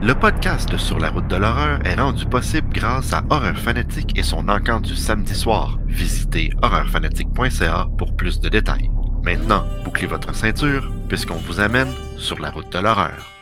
Le podcast Sur la route de l'horreur est rendu possible grâce à Horreur Fanatique et son encant du samedi soir. Visitez horreurfanatique.ca pour plus de détails. Maintenant, bouclez votre ceinture puisqu'on vous amène sur la route de l'horreur.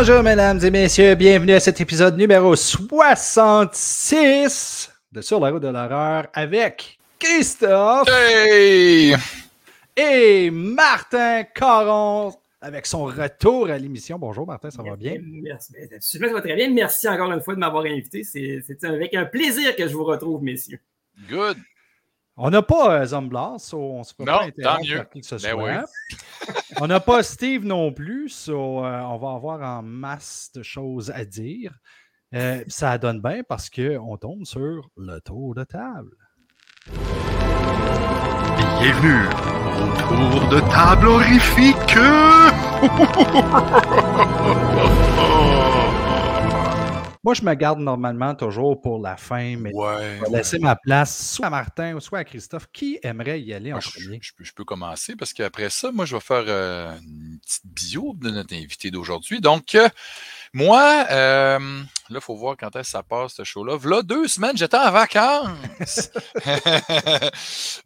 Bonjour mesdames et messieurs, bienvenue à cet épisode numéro 66 de Sur la route de l'horreur avec Christophe Hey! et Martin Caron avec son retour à l'émission. Bonjour Martin, ça va bien? Merci. Ben, Super, ça va très bien. Merci encore une fois de m'avoir invité. C'est c'est avec un plaisir que je vous retrouve, messieurs. Good. On n'a pas euh, Zomblas, so on se peut Non, pas interrompre qui que ce Ben soit. on n'a pas Steve non plus, so, euh, on va avoir en masse de choses à dire. Euh, ça donne bien parce qu'on tombe sur le tour de table. Bienvenue au tour de table horrifique! Moi, je me garde normalement toujours pour la fin, mais Ouais. je vais laisser ma place soit à Martin ou soit à Christophe. Qui aimerait y aller en je, premier? je peux, je peux commencer parce qu'après ça, moi, je vais faire euh, une petite bio de notre invité d'aujourd'hui. Donc, euh, moi, euh, là, il faut voir quand est-ce que ça passe, ce show-là. Là, deux semaines, j'étais en vacances.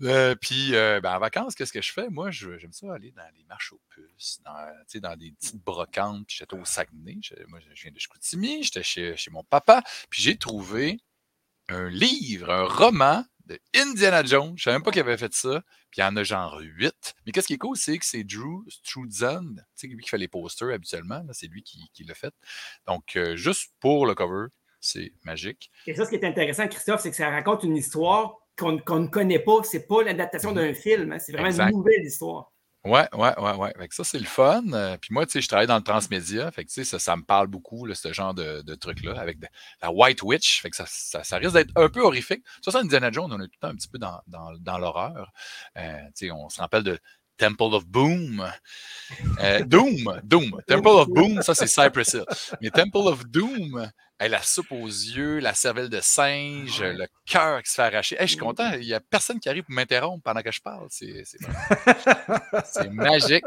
Euh, Puis, euh, ben, en vacances, qu'est-ce que je fais? Moi, j'aime ça aller dans les marches aux puces, dans, dans des petites brocantes. Puis, j'étais au Saguenay. Moi, je viens de Chicoutimi. J'étais chez mon papa. Puis, j'ai trouvé un livre, un roman de Indiana Jones. Je savais même pas qu'il avait fait ça. Puis il y en a genre huit. Mais qu'est-ce qui est cool, c'est que c'est Drew Struzan, tu sais, lui qui fait les posters habituellement. là, C'est lui qui, qui l'a fait. Donc, euh, juste pour le cover, c'est magique. Et ça, ce qui est intéressant, Christophe, c'est que ça raconte une histoire qu'on ne connaît pas. C'est pas l'adaptation d'un film. hein. C'est vraiment Exact. une nouvelle histoire. Ouais, ouais, ouais, ouais. Fait que ça, c'est le fun. Euh, puis moi, tu sais, je travaille dans le transmédia. Fait que, tu sais, ça, ça me parle beaucoup, ce genre de, truc-là, avec la White Witch. Fait que ça, risque d'être un peu horrifique. Ça, ça, Indiana Jones, on est tout le temps un petit peu dans l'horreur. Euh, tu sais, on se rappelle de Temple of Boom. Euh, Doom, Doom. Temple of Boom, ça, c'est Cypress Hill. Mais Temple of Doom, hey, la soupe aux yeux, la cervelle de singe, Ouais. le cœur qui se fait arracher. Hey, je suis content, il n'y a personne qui arrive pour m'interrompre pendant que je parle. C'est magique.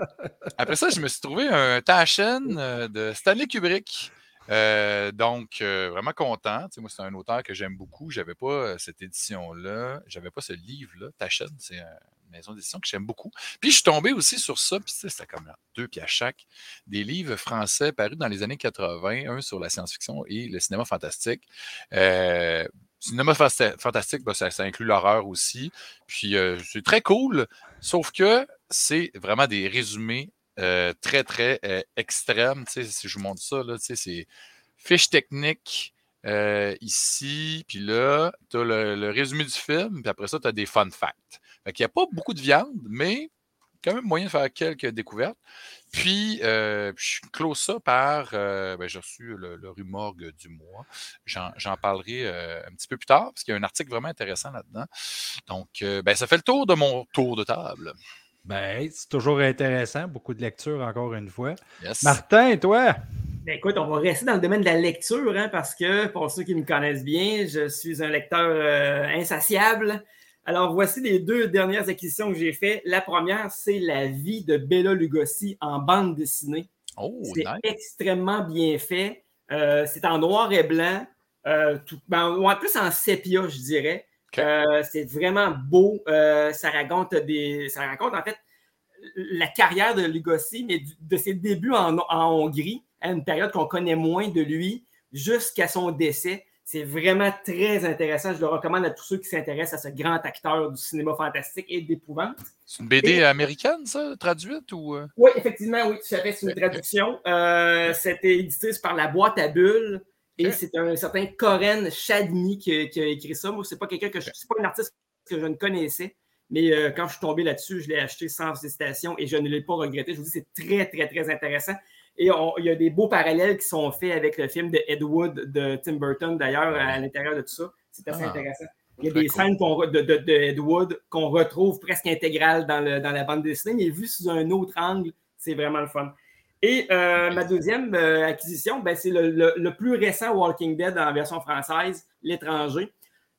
Après ça, je me suis trouvé un Taschen euh, de Stanley Kubrick. Euh, donc, euh, vraiment content. Moi, c'est un auteur que j'aime beaucoup. J'avais pas euh, cette édition-là. J'avais pas ce livre-là. Taschen, c'est une maison d'édition que j'aime beaucoup. Puis, je suis tombé aussi sur ça. Puis, c'était comme deux pieds à chaque. Des livres français parus dans les années 80. Un sur la science-fiction et le cinéma fantastique. Cinéma fantastique, ben, ça, inclut l'horreur aussi. Puis, c'est très cool. Sauf que c'est vraiment des résumés euh, très, très euh, sais, si je vous montre ça, c'est fiche technique euh, ici, puis là, tu as le, résumé du film, puis après ça, tu as des fun facts. Fait qu'il n'y a pas beaucoup de viande, mais quand même moyen de faire quelques découvertes. Puis, je close ça par. ben, j'ai reçu le, le rumorgue du mois. J'en parlerai un petit peu plus tard, parce qu'il y a un article vraiment intéressant là-dedans. Donc, ben, ça fait le tour de mon tour de table. Ben, c'est toujours intéressant. Beaucoup de lecture, encore une fois. Yes. Martin, toi? Ben, écoute, on va rester dans le domaine de la lecture, hein, parce que pour ceux qui me connaissent bien, je suis un lecteur euh, insatiable. Alors, voici les deux dernières acquisitions que j'ai faites. La première, c'est La vie de Bella Lugosi en bande dessinée. Oh, C'est nice. extrêmement bien fait. Euh, c'est en noir et blanc. euh, tout, ben, ou en plus en sépia, je dirais. Euh, c'est vraiment beau. Euh, ça raconte des. Ça raconte en fait la carrière de Lugosi, mais du- de ses débuts en, en Hongrie, à une période qu'on connaît moins de lui, jusqu'à son décès. C'est vraiment très intéressant. Je le recommande à tous ceux qui s'intéressent à ce grand acteur du cinéma fantastique et d'épouvante. C'est une BD américaine, ça, traduite ou. euh? Oui, effectivement, oui, tout à fait. C'est une traduction. Euh, C'était édité par la boîte à bulles. Et c'est un certain Coren Chadmi qui, qui a écrit ça. Moi, c'est pas quelqu'un que je, c'est pas un artiste que je ne connaissais. Mais euh, quand je suis tombé là-dessus, je l'ai acheté sans hésitation et je ne l'ai pas regretté. Je vous dis, c'est très, très, très intéressant. Et on- il y a des beaux parallèles qui sont faits avec le film de Ed Wood de Tim Burton, d'ailleurs, à l'intérieur de tout ça. C'est assez Ah. intéressant. Il y a des cool. scènes re- de, de, de Ed Wood qu'on retrouve presque intégrales dans, le, dans la bande dessinée, mais vu sous un autre angle, c'est vraiment le fun. Et euh, ma deuxième euh, acquisition, ben, c'est le, le- le plus récent Walking Dead en version française, L'étranger.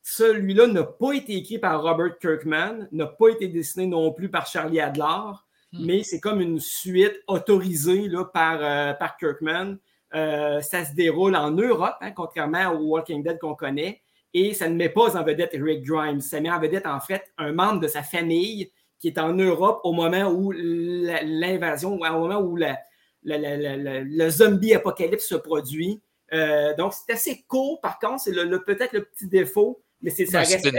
Celui-là n'a pas été écrit par Robert Kirkman, n'a pas été dessiné non plus par Charlie Adler, Hmm. mais c'est comme une suite autorisée là, par, euh, par Kirkman. Ça se déroule en Europe, hein, contrairement au Walking Dead qu'on connaît, et ça ne met pas en vedette Rick Grimes. Ça met en vedette, en fait, un membre de sa famille qui est en Europe au moment où l'invasion, au moment où la- le zombie apocalypse se produit. Euh, donc, c'est assez court, par contre, c'est peut-être le petit défaut, mais c'est ça respecte,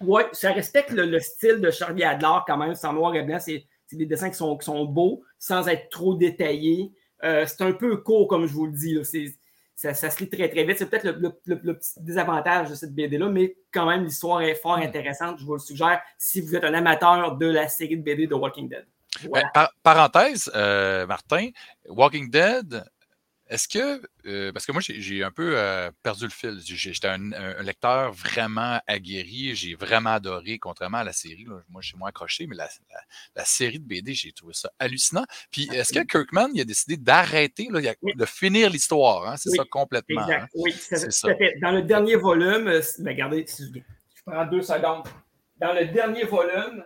ouais, ça respecte le, le style de Charlie Adler quand même, en noir et blanc, c'est des dessins qui sont, qui sont beaux, sans être trop détaillés. Euh, c'est un peu court, comme je vous le dis. là. Ça, ça se lit très, très vite. C'est peut-être le, le- le- le petit désavantage de cette BD-là, mais quand même, l'histoire est fort intéressante. Je vous le suggère si vous êtes un amateur de la série de BD de Walking Dead. Voilà. Ben, par- parenthèse, euh, Martin, Walking Dead, est-ce que. euh, parce que moi, j'ai un peu euh, perdu le fil. J'étais un, un lecteur vraiment aguerri. J'ai vraiment adoré, contrairement à la série. là. moi, je suis moins accroché, mais la, la- la série de BD, j'ai trouvé ça hallucinant. Puis, est-ce que Kirkman, il a décidé d'arrêter, Oui. de finir l'histoire? hein? C'est Oui, ça complètement. Exact. hein? Oui, ça- C'est ça. fait. Dans le dernier volume, ben, regardez, je prends deux secondes. Dans le dernier volume,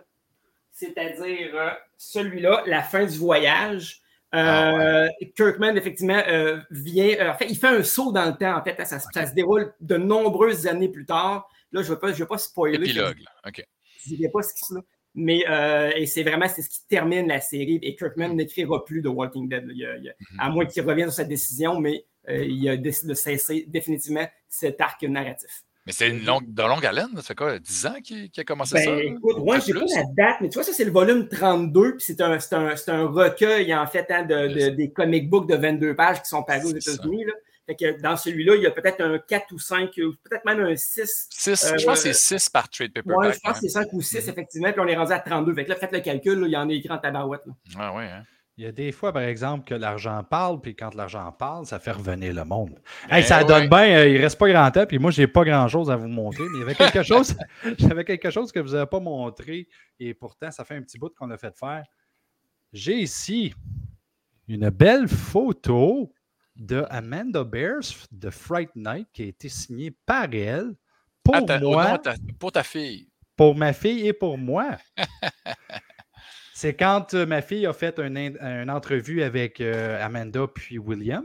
c'est-à-dire euh, celui-là, La fin du voyage, euh, Ah Kirkman, effectivement, euh, vient. en fait, il fait un saut dans le temps, en fait. Ça, se- ça se déroule de nombreuses années plus tard. Là, je ne veux, pas- je spoiler. Épilogue. là. OK. Je ne pas ce qui se là. Mais euh, et c'est vraiment c'est ce qui termine la série. Et Kirkman n'écrira plus de Walking Dead. Il a- il Mhm. à moins qu'il revienne sur sa décision, mais euh, il a décidé de cesser définitivement cet arc narratif. Mais c'est une longue, de longue haleine. Ça fait quoi, 10 ans qu'il a commencé Ben, ça? écoute, je n'ai pas la date, mais tu vois, ça, c'est le volume 32, puis c'est un, recueil, en fait, hein, de, de- des comic books de 22 pages qui sont parus aux. États-Unis. là. Fait que dans celui-là, il y a peut-être un 4 ou 5, ou peut-être même un 6. Six, Euh, je pense que c'est 6 par trade paperback. Ouais, je pense hein. que c'est 5 ou 6, Mhm. effectivement, puis on est rendu à 32. Fait que là, faites le calcul, là, il y en a écrit en tabarouette. là. Ah ouais, hein. Il y a des fois, par exemple, que l'argent parle, puis quand l'argent parle, ça fait revenir le monde. Ben Hey, ça ouais. donne bien, euh, il reste pas grand temps, puis moi, j'ai pas grand-chose à vous montrer, mais il y avait quelque chose, j'avais quelque chose que vous n'avez pas montré, et pourtant, ça fait un petit bout qu'on a fait faire. J'ai ici une belle photo de Amanda Bears de Fright Night qui a été signée par elle pour Ah, nom moi ta- pour ta fille. pour ma fille et pour moi. C'est quand euh, ma fille a fait un une entrevue avec euh, Amanda puis William.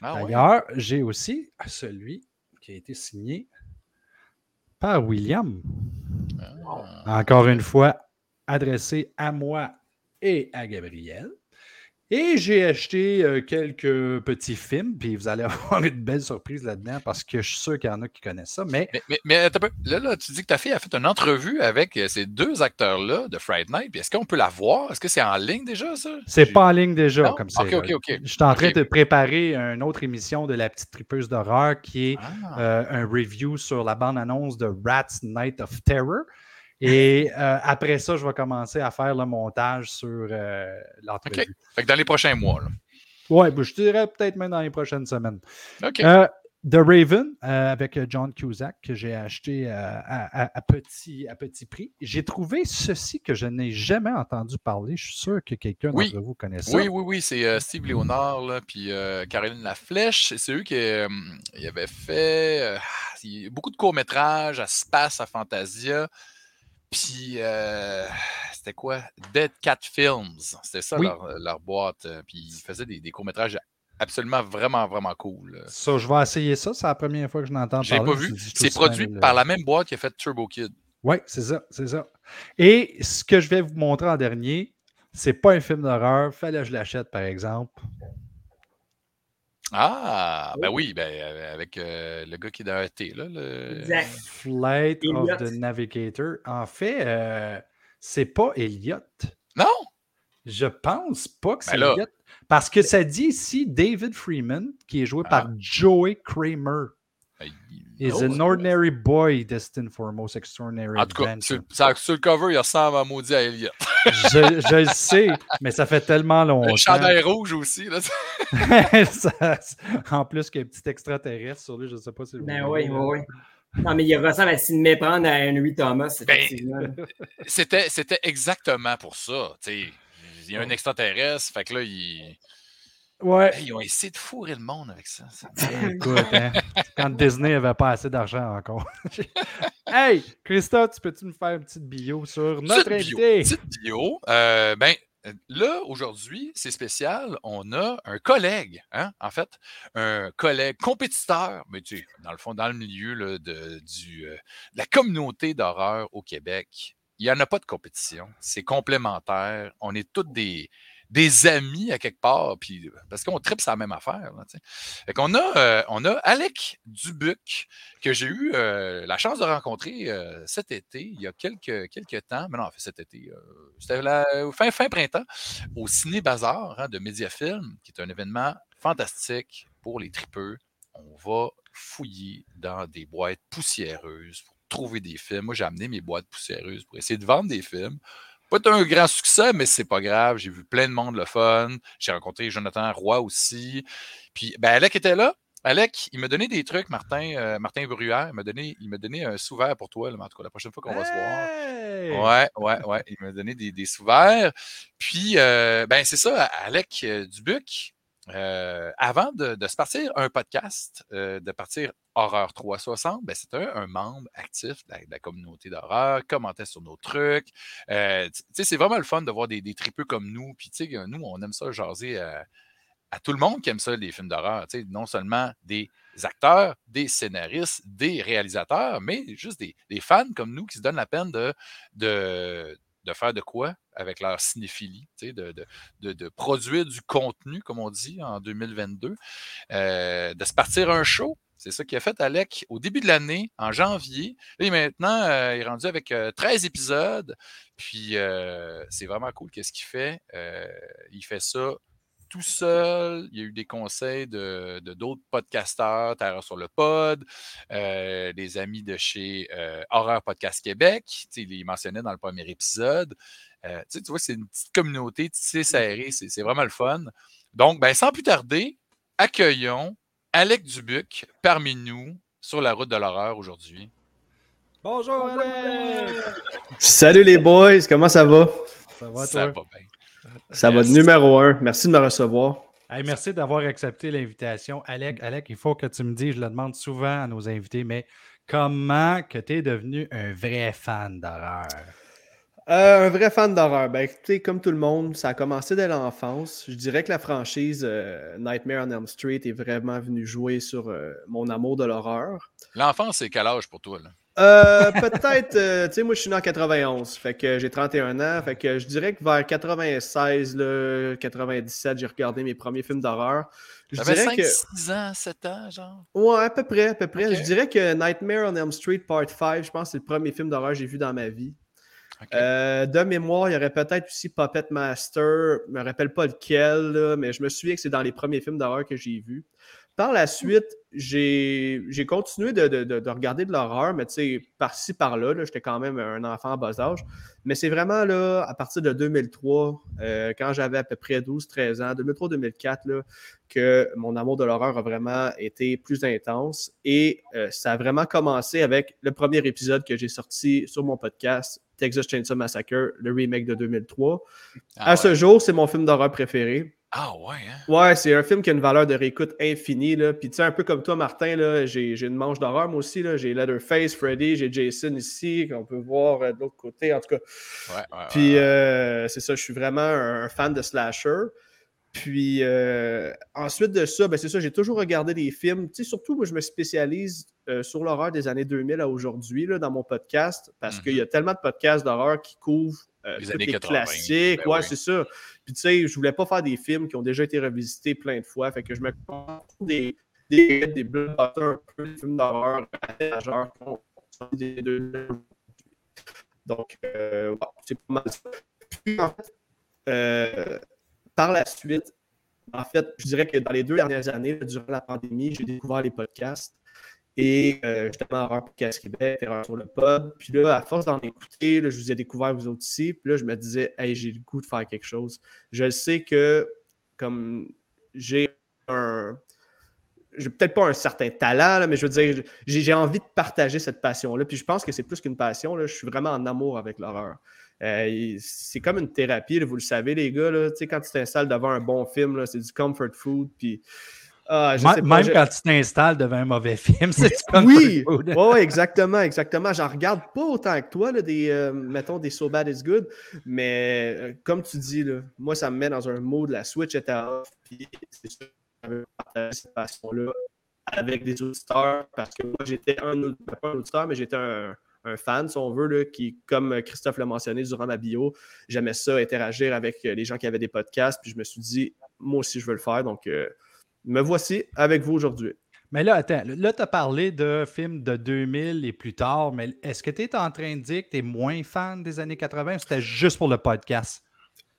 Ah ouais. D'ailleurs, j'ai aussi celui qui a été signé par William. Ah. Encore une fois, adressé à moi et à Gabriel. Et j'ai acheté euh, quelques petits films, puis vous allez avoir une belle surprise là-dedans parce que je suis sûr qu'il y en a qui connaissent ça. Mais. Là, là, tu dis que ta fille a fait une entrevue avec euh, ces deux acteurs-là de Friday Night. Puis Est-ce qu'on peut la voir? Est-ce que c'est en ligne déjà, ça? c'est pas en ligne déjà Non? comme ça. Ok, ok, ok. Je suis en train de préparer une autre émission de la petite tripeuse d'horreur qui est Ah. euh, un review sur la bande-annonce de Rats Night of Terror. Et euh, après ça, je vais commencer à faire le montage sur euh, l'entrevue. OK. Fait que dans les prochains mois. Là. Ouais, ben, je dirais peut-être même dans les prochaines semaines. OK. Euh, The Raven euh, avec John Cusack que j'ai acheté à, à- à petit, à petit prix. J'ai trouvé ceci que je n'ai jamais entendu parler. Je suis sûr que quelqu'un Oui. d'entre vous connaît ça. Oui, oui, oui, c'est Steve Léonard, là, puis Caroline Laflèche. C'est eux qui ils avaient fait beaucoup de courts-métrages à Space, à Fantasia. Puis, euh, c'était quoi? Dead Cat Films. C'était ça Oui. leur, leur boîte. euh, Puis, ils faisaient des, des courts-métrages absolument, vraiment, vraiment cool. Ça, je vais essayer ça. C'est la première fois que je n'entends parler. pas vu. C'est produit le- par la même boîte qui a fait Turbo Kid. Oui, c'est ça, c'est ça. Et ce que je vais vous montrer en dernier, c'est pas un film d'horreur. Fallait que je l'achète, par exemple. Ah, ben oui, ben, euh, avec euh, le gars qui est dans ET, là. Le... Exact. Flight of the Navigator. En fait, euh, c'est pas Elliot. Non? Je pense pas que c'est Ben. Elliot. Parce que ça dit ici David Freeman, qui est joué Ah. par Joey Kramer. Is oh, an ordinary boy destined for a most extraordinary En tout cas, adventure. sur, le cover, il ressemble à maudit à Elliot. je, je le sais, mais ça fait tellement longtemps. Le chandail rouge aussi. Là. Ça- en plus qu'il y a un petit extraterrestre sur lui, je ne sais pas si vous Ben oui, oui, oui. Non, mais il ressemble à s'y méprendre à Henry Thomas, Ben. C'était, c'était exactement pour ça. tu sais. Il y a un extraterrestre, fait que là, ils, Ouais. Hey, ils ont essayé de fourrer le monde avec ça. ça. Écoute, hein, quand Disney n'avait pas assez d'argent encore. hey, Christophe, tu peux-tu me faire une petite bio sur notre Petite bio, invité? Petite bio. Euh, ben, là, aujourd'hui, c'est spécial. On a un collègue, hein, en fait, un collègue compétiteur, mais tu sais, dans le fond, dans le milieu là, de, du, euh, de la communauté d'horreur au Québec. Il n'y en a pas de compétition. C'est complémentaire. On est tous des, des amis à quelque part, puis, parce qu'on tripe la même affaire. Là, qu'on a, euh, on a Alec Dubuc, que j'ai eu euh, la chance de rencontrer euh, cet été, il y a quelques, quelques temps, mais non, en fait, cet été, c'était fin, fin printemps, au Ciné Bazar hein, de Mediafilm, qui est un événement fantastique pour les tripeux. On va fouiller dans des boîtes poussiéreuses pour trouver des films. Moi, j'ai amené mes boîtes poussiéreuses pour essayer de vendre des films. Pas été un grand succès, mais c'est pas grave. J'ai vu plein de monde le fun. J'ai rencontré Jonathan Roy aussi. Puis, ben, Alec était là. Alec, il m'a donné des trucs, Martin, euh, Martin Bruyère, il m'a donné, il m'a donné un sous-verre pour toi, là, en tout cas, la prochaine fois qu'on va se voir. Ouais, ouais, ouais. Il m'a donné des, des. Puis, euh, ben, c'est ça, Alec euh, Dubuc, euh, avant de, se partir un podcast, euh, de partir Horreur 360, ben, c'était un, membre actif de la, communauté d'horreur, commentait sur nos trucs. Euh, c'est vraiment le fun de voir des, tripeux comme nous. Puis, nous, on aime ça jaser à, à tout le monde qui aime ça, les films d'horreur. Non seulement des acteurs, des scénaristes, des réalisateurs, mais juste des, fans comme nous qui se donnent la peine de, de faire de quoi avec leur cinéphilie, de, de, produire du contenu, comme on dit en 2022, euh, de se partir un show? C'est ça qu'il a fait, Alec, au début de l'année, en janvier. Là, maintenant, euh, il est rendu avec euh, 13 épisodes. Puis, euh, c'est vraiment cool qu'est-ce qu'il fait. Euh, il fait ça tout seul. Il y a eu des conseils de d'autres podcasteurs, Terreur sur le pod, euh, des amis de chez euh, Horreur Podcast Québec. Tu sais, il les mentionnait dans le premier épisode. Euh, tu, sais, tu vois, c'est une petite communauté tissée serrée. C'est c'est vraiment le fun. Donc, ben, sans plus tarder, accueillons Alec Dubuc parmi nous sur la route de l'horreur aujourd'hui. Bonjour, Alec! Salut les boys, comment ça va? Ça va, Ça toi? va bien. Ça va numéro un. Merci de me recevoir. Hey, merci d'avoir accepté l'invitation. Alec, Alec, il faut que tu me dises, je le demande souvent à nos invités, mais comment que tu es devenu un vrai fan d'horreur? Euh, un vrai fan d'horreur. Ben, comme tout le monde, ça a commencé dès l'enfance. Je dirais que la franchise euh, Nightmare on Elm Street est vraiment venue jouer sur euh, mon amour de l'horreur. L'enfance, c'est quel âge pour toi? Là? Euh, peut-être, euh, tu sais, moi je suis né en 91, fait que j'ai 31 ans, fait que je dirais que vers 96, là, 97, j'ai regardé mes premiers films d'horreur. Je dirais 5, que. 6 ans, 7 ans, genre? Ouais, à peu près, à peu près. Je dirais que Nightmare on Elm Street Part 5, je pense que c'est le premier film d'horreur que j'ai vu dans ma vie. Euh, de mémoire, il y aurait peut-être aussi Puppet Master. Je me rappelle pas lequel, là, mais je me souviens que c'est dans les premiers films d'horreur que j'ai vus. Par la suite, j'ai continué de, de- de- de regarder de l'horreur, mais tu sais, par-ci, par-là, là, j'étais quand même un enfant en bas âge. Mais c'est vraiment là, à partir de 2003, euh, quand j'avais à peu près 12-13 ans, 2003-2004, là, que mon amour de l'horreur a vraiment été plus intense. Et euh, ça a vraiment commencé avec le premier épisode que j'ai sorti sur mon podcast, Texas Chainsaw Massacre, le remake de 2003. Ah à ce jour, c'est mon film d'horreur préféré. Ah ouais, hein? Ouais, c'est un film qui a une valeur de réécoute infinie. Là. Puis tu sais, un peu comme toi, Martin, là, j'ai, j'ai une manche d'horreur, moi aussi. Là. J'ai Leatherface, Freddy, j'ai Jason ici, qu'on peut voir euh, de l'autre côté. En tout cas, Ouais, ouais, puis ouais. euh, c'est ça, je suis vraiment un, un fan de slasher. Puis euh, ensuite de ça, ben, c'est ça, j'ai toujours regardé des films. Tu sais, surtout, moi, je me spécialise euh, sur l'horreur des années 2000 à aujourd'hui dans mon podcast parce qu'il y a tellement de podcasts d'horreur qui couvrent euh, Les tous années les 80, classiques. ben ouais, oui. c'est ça. Puis tu sais, je voulais pas faire des films qui ont déjà été revisités plein de fois. Fait que je me des des, des blockbusters, un peu des films d'horreur majeurs des deux. Donc, euh, c'est pas mal. Puis, en fait, euh, par la suite, en fait, je dirais que dans les deux dernières années, durant la pandémie, j'ai découvert les podcasts. Et euh, justement, Horreur Podcast Québec, Terreur sur le pod. Puis là, à force d'en écouter, je vous ai découvert vous autres ici. Puis là, je me disais, hey, j'ai le goût de faire quelque chose. Je sais que, comme j'ai un. j'ai peut-être pas un certain talent, mais je veux dire, j'ai envie de partager cette passion-là. Puis je pense que c'est plus qu'une passion. Je suis vraiment en amour avec l'horreur. Euh, c'est comme une thérapie, là, vous le savez, les gars. Là, Tu sais, quand tu t'installes devant un bon film, c'est du comfort food. Puis, ah, je Même- sais pas, Même je- quand tu t'installes devant un mauvais film, c'est du comfort oui, ouais, exactement, exactement. J'en regarde pas autant que toi, là, des, euh, mettons, des So Bad It's Good, mais euh, comme tu dis, là, moi, ça me met dans un mode, la Switch était off, puis c'est sûr que j'avais partagé cette passion-là avec des auditeurs, parce que moi, j'étais un, pas un auditeur, mais j'étais un, un fan, si on veut, là, qui, comme Christophe l'a mentionné durant ma bio, j'aimais ça, interagir avec euh, les gens qui avaient des podcasts, puis je me suis dit, moi aussi, je veux le faire, donc euh, me voici avec vous aujourd'hui. Mais là, attends, là, tu as parlé de films de 2000 et plus tard, mais est-ce que tu es en train de dire que tu es moins fan des années 80 ou c'était juste pour le podcast?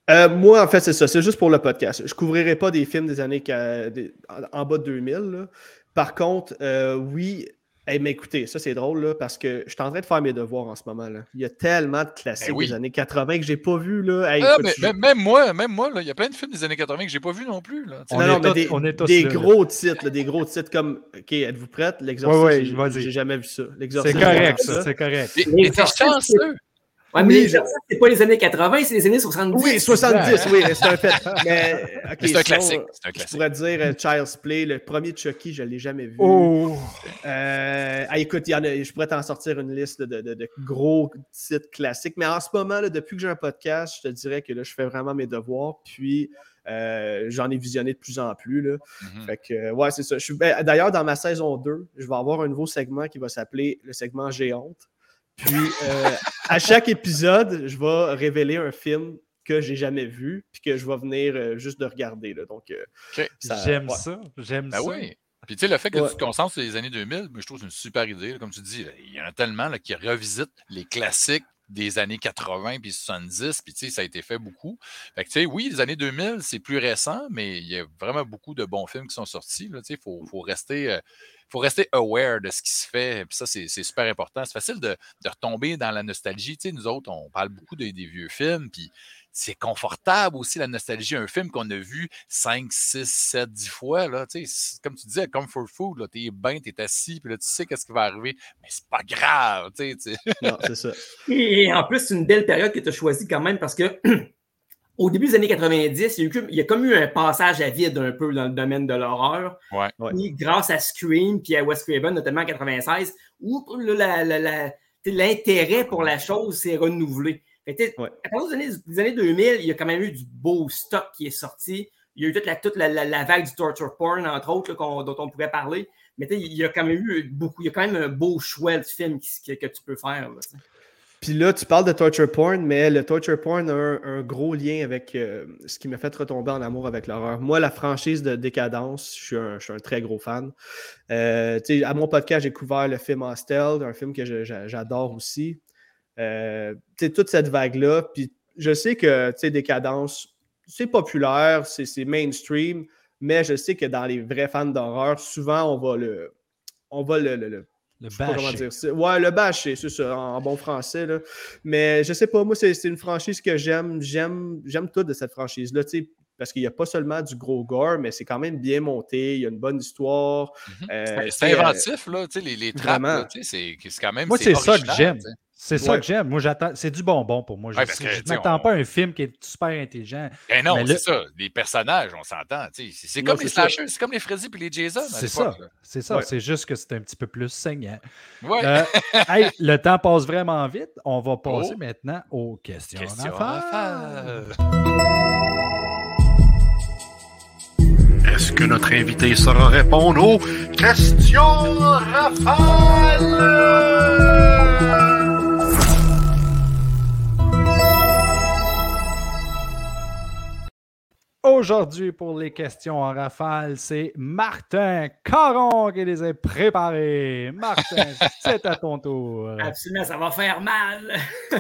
Euh, moi, en fait, c'est ça. C'est juste pour le podcast. Je ne couvrirai pas des films des années des- en, en bas de 2000. là. Par contre, euh, oui. Hey, mais écoutez, ça c'est drôle là, parce que je suis en train de faire mes devoirs en ce moment. Là. Il y a tellement de classiques Ben oui. des années 80 que j'ai pas vu. Là. Hey, Ah, écoute, mais- je- même, moi, même moi, là, il y a plein de films des années 80 que j'ai pas vu non plus. Là. On non, est non, mais tous- des, on est des gros titres, là, des gros titres comme OK, êtes-vous prête? L'exorciste, Ouais, ouais, j'ai- jamais vu ça. C'est correct, ça, c'est correct. Mais- Mais t'es L'exorciste, chanceux. Ouais, mais Oui, c'est pas les années 80, c'est les années 70. Oui, 70, oui, c'est un fait. Mais, c'est un sinon, classique. C'est un Je classique. pourrais dire euh, Child's Play, le premier Chucky, je ne l'ai jamais vu. Oh! Euh, ah, écoute, il y en a- je pourrais t'en sortir une liste de, de- de gros titres classiques. Mais en ce moment, là, depuis que j'ai un podcast, je te dirais que là, je fais vraiment mes devoirs. Puis euh, j'en ai visionné de plus en plus. Là. Mhm. Fait que, ouais, c'est ça. Je suis- ben, D'ailleurs, dans ma saison 2, je vais avoir un nouveau segment qui va s'appeler le segment honte. Puis euh, à chaque épisode, je vais révéler un film que j'ai jamais vu, puis que je vais venir euh, juste de regarder. Là. Donc, euh, J'aime ouais. ça, j'aime Ben ça. oui. Puis tu sais, le fait que Ouais. tu te concentres sur les années 2000, ben, je trouve que c'est une super idée. là. Comme tu dis, il y en a tellement là, qui revisitent les classiques des années 80 puis 70, puis tu sais, ça a été fait beaucoup. Fait que tu sais, oui, les années 2000, c'est plus récent, mais il y a vraiment beaucoup de bons films qui sont sortis. là, Tu sais, il faut, faut rester... euh, faut rester aware de ce qui se fait. Puis ça, c'est c'est super important. C'est facile de, de retomber dans la nostalgie. Tu sais, nous autres, on parle beaucoup des, des vieux films, puis c'est confortable aussi, la nostalgie. Un film qu'on a vu 5, 6, 7, 10 fois, là, tu sais, c'est- comme tu disais, comfort food, là, t'es bien, t'es assis, puis là, tu sais qu'est-ce qui va arriver, mais c'est pas grave, tu sais, tu sais. non, c'est ça. Et en plus, c'est une belle période que tu as choisie quand même parce que au début des années 90, il y, a eu, il y a comme eu un passage à vide un peu dans le domaine de l'horreur. Ouais. Ouais. Puis, grâce à Scream puis à Wes Craven, notamment en 96, où l'intérêt pour la chose s'est renouvelé. Fait Ouais. À partir des années, des années 2000, il y a quand même eu du beau stock qui est sorti. Il y a eu toute la, toute la, la- la vague du torture porn, entre autres, là, dont on pourrait parler. Mais il y a quand même eu beaucoup, il y a quand même un beau choix de film qui- que, que tu peux faire. là. Puis là, tu parles de torture porn, mais le torture porn a un, gros lien avec euh, ce qui m'a fait retomber en amour avec l'horreur. Moi, la franchise de Décadence, je suis un, très gros fan. Euh, à mon podcast, j'ai couvert le film Hostel, un film que j'adore aussi. Euh, toute cette vague-là. Puis je sais que Décadence, c'est populaire, c'est mainstream, mais je sais que dans les vrais fans d'horreur, souvent, on va le. On va le Le je sais pas comment bâcher. dire ça. Ouais, le c'est ça, en, en bon français. Là. Mais je sais pas, moi, c'est c'est une franchise que j'aime. J'aime j'aime tout de cette franchise-là, tu sais, parce qu'il n'y a pas seulement du gros gore, mais c'est quand même bien monté. Il y a une bonne histoire. Mhm. Euh, C'est- euh, inventif, là, tu sais, les, les trappes, vraiment. là, tu sais, c'est c'est quand même. Moi, c'est ça que j'aime. C'est ça que j'aime. Moi, j'attends. C'est du bonbon pour moi. Je Ouais, ne m'attends on- pas à un film qui est super intelligent. Ben non, Mais c'est ça. Les personnages, on s'entend. C'est comme les slashers, c'est comme les Freddy et les Jason. C'est ça. C'est ça. Ouais. C'est juste que c'est un petit peu plus saignant. Ouais. Euh, hey, le temps passe vraiment vite. On va passer Oh. maintenant aux questions. Question rafales. rafale. Est-ce que notre invité saura répondre aux questions rafales? Aujourd'hui, pour les questions en rafale, c'est Martin Caron qui les a préparées. Martin, c'est à ton tour. Absolument, ça va faire mal.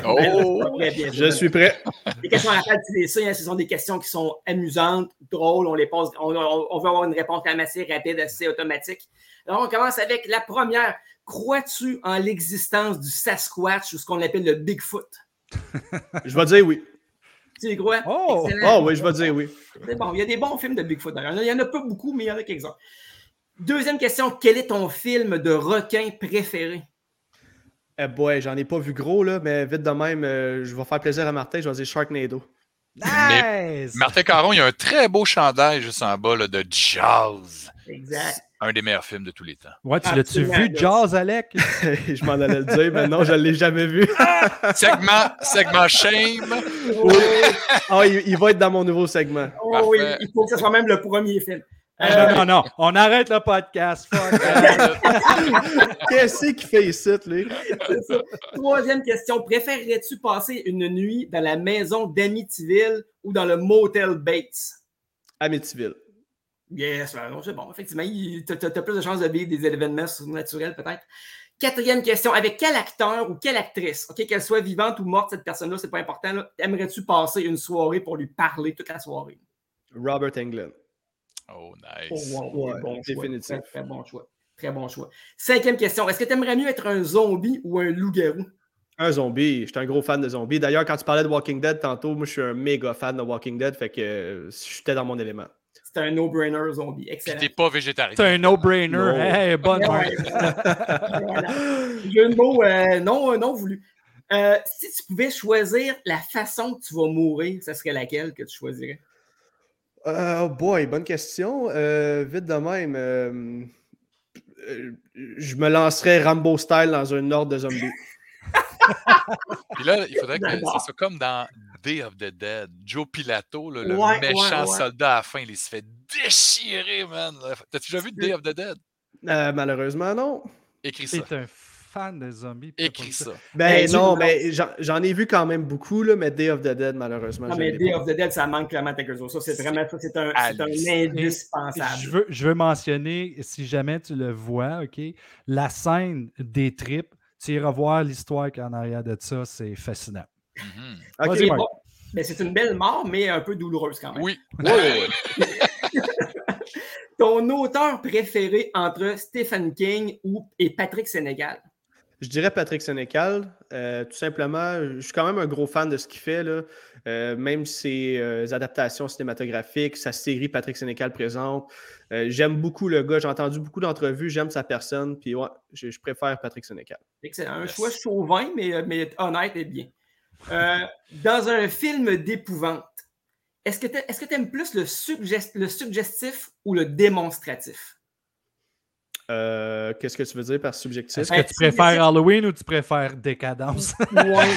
Oh! Ben bien Je suis prêt. Les questions rafales, tu les sais, hein, ce sont des questions qui sont amusantes, drôles. On les pose, on, on- on veut avoir une réponse quand même assez rapide, assez automatique. Alors, on commence avec la première. Crois-tu en l'existence du Sasquatch ou ce qu'on appelle le Bigfoot? Je vais dire oui. Tu les crois? Oh! Excellent. Oh oui, je vais dire oui. C'est bon. Il y a des bons films de Bigfoot. d'ailleurs. Il n'y en a pas beaucoup, mais il y en a quelques-uns. Deuxième question, quel est ton film de requin préféré? Eh boy, j'en ai pas vu gros, là, mais vite de même, euh, je vais faire plaisir à Martin, je vais dire Sharknado. Nice! Martin Caron, il y a un très beau chandail juste en bas là, de Jazz. Exact. Un des meilleurs films de tous les temps. Ouais, tu l'as-tu vu. Jazz, Alec? je m'en allais le dire, mais non, je l'ai jamais vu. Segment, segment shame. Oui. Ah, il, il va être dans mon nouveau segment. Oh oui, il faut que ce soit même le premier film. Euh, Non, non, non, on arrête le podcast. Fuck. Qu'est-ce qu'il fait ici, lui? c'est ça. Troisième question, préférerais-tu passer une nuit dans la maison d'Amityville ou dans le motel Bates? Amityville. Yes, ben, c'est bon. Effectivement, tu as, plus de chances de vivre des événements surnaturels, peut-être. Quatrième question. Avec quel acteur ou quelle actrice, ok, qu'elle soit vivante ou morte, cette personne-là, c'est pas important, aimerais-tu passer une soirée pour lui parler toute la soirée? Robert Englund. Oh, Oh, nice. wow, Ouais, bon définitif. Très, très bon choix. Très bon choix. Cinquième question. Est-ce que tu aimerais mieux être un zombie ou un loup-garou? Un zombie. J'étais un gros fan de zombies. D'ailleurs, quand tu parlais de Walking Dead tantôt, moi, je suis un méga fan de Walking Dead, fait que euh, j'étais dans mon élément. C'est un no-brainer zombie. Excellent. t'es pas végétarien. C'est un no-brainer. Hey, bonne Ouais, voilà. Jeu de mots euh, non, euh, non voulu. Euh, si tu pouvais choisir la façon que tu vas mourir, ce serait laquelle que tu choisirais? Oh boy, bonne question. Euh, vite de même. je me lancerais Rambo style dans un ordre de zombies. Puis là, il faudrait que ça soit comme dans Day of the Dead. Joe Pilato, là, le Ouais, méchant ouais, ouais. soldat à la fin, il se fait déchirer, man. T'as-tu déjà vu Day of the Dead? Euh, malheureusement, non. Écris ça. C'est un fan de zombies. Écris ça. Ben Ben, non, mais j'en j'en ai vu quand même beaucoup, là, mais Day of the Dead, malheureusement. Non, mais Day pas. of the Dead, ça manque clairement quelque chose. Ça, c'est vraiment ça, c'est un, indispensable. Je veux, je veux mentionner, si jamais tu le vois, OK, la scène des tripes, tu iras voir l'histoire qui en arrière de ça, c'est fascinant. Mhm. Bon. Mais c'est une belle mort, mais un peu douloureuse quand même. Oui. Ton auteur préféré entre Stephen King ou, et Patrick Sénégal? Je dirais Patrick Sénécal. euh, tout simplement, je suis quand même un gros fan de ce qu'il fait. Là. Euh, même ses euh, adaptations cinématographiques, sa série Patrick Sénécal présente. Euh, j'aime beaucoup le gars. J'ai entendu beaucoup d'entrevues. J'aime sa personne. Puis ouais, je, je préfère Patrick Sénécal. Excellent. Un Yes. choix chauvin, mais, mais honnête et bien. Euh, dans un film d'épouvante, est-ce que tu aimes plus le, suggest- le suggestif ou le démonstratif? Euh, Qu'est-ce que tu veux dire par subjectif? Est-ce Ben, que tu préfères Halloween ou tu préfères Décadence? Ouais.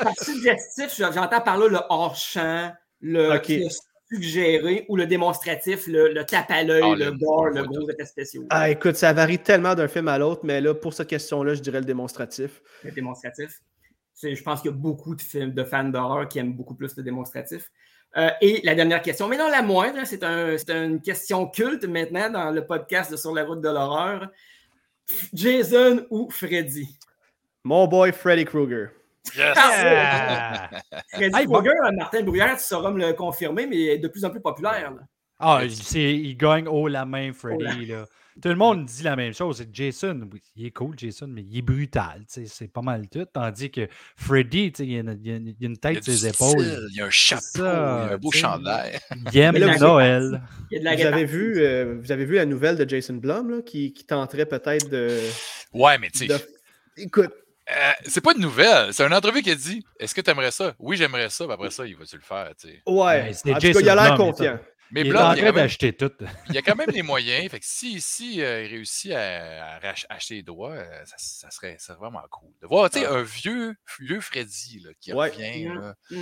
Par suggestif, j'entends par là le hors-champ, le, le suggéré ou le démonstratif, le, le tape à l'œil, Ah, le le- gore, le gros effet spéciaux. Ah, écoute, ça varie tellement d'un film à l'autre, mais là, pour cette question-là, je dirais le démonstratif. le démonstratif. C'est- Je pense qu'il y a beaucoup de films de fans d'horreur qui aiment beaucoup plus le démonstratif. Euh, et la dernière question, mais non la moindre, hein, c'est un, c'est une question culte maintenant dans le podcast de Sur la route de l'horreur. Jason ou Freddy? Mon boy Freddy Krueger. Yes. Ah, Freddy Hey, bon. Krueger, Martin Bruyère, tu sauras me le confirmer, mais il est de plus en plus populaire. là. Ah, il gagne haut la main, Freddy. Là. Tout le monde dit la même chose. C'est Jason, oui, il est cool, Jason, mais il est brutal. tu sais, C'est pas mal tout. Tandis que Freddy, tu sais, il, a une, il a a une y tête ses épaules. style, il y a un chapeau, ça, il y a un beau chandail. Il aime là, Noël. Il y Vous avez, vu, euh, vous avez vu la nouvelle de Jason Blum là, qui, qui tenterait peut-être de, Ouais, mais tu sais, de- Écoute, euh, c'est pas une nouvelle. C'est une entrevue qui a dit Est-ce que tu aimerais ça? Oui, j'aimerais ça. Puis après ça, il va-tu le faire tu sais? ouais. C'est en tout cas, il a Jason l'air Blum, confiant. Mais il est Blum, en il, train a quand même, d'acheter tout. il a quand même les moyens. Fait que si, si euh, il réussit à, acheter les droits, euh, ça, ça serait, ça serait vraiment cool. De voir Ah. un vieux, vieux Freddy là, qui Ouais. revient. Mm. là. Mm.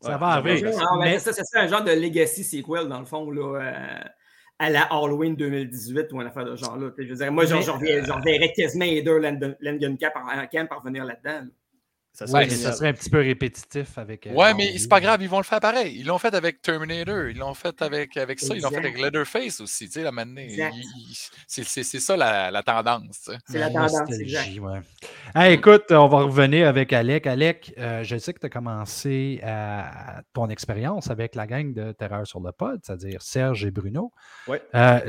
Ça Ouais, va arriver. Ah, ben, Mais- ça, serait un genre de legacy sequel, dans le fond, là, euh, à la Halloween 2018 ou une affaire de genre là. Je veux dire, moi, j'en reverrais quasiment Eder Langen Camp parvenir là-dedans. là. Ça serait Ouais, ça serait un petit peu répétitif avec. euh, Ouais, mais c'est pas grave, ils vont le faire pareil. Ils l'ont fait avec Terminator, ils l'ont fait avec, avec ça, ils l'ont fait avec. Leatherface aussi, tu sais, la. C'est c'est- c'est ça la, la tendance. C'est la tendance, exact. nostalgie, ouais. Hey, écoute, on va revenir avec Alec. Alec, euh, je sais que tu as commencé à ton expérience avec la gang de Terreur sur le pod, c'est-à-dire Serge et Bruno. Ouais. Euh,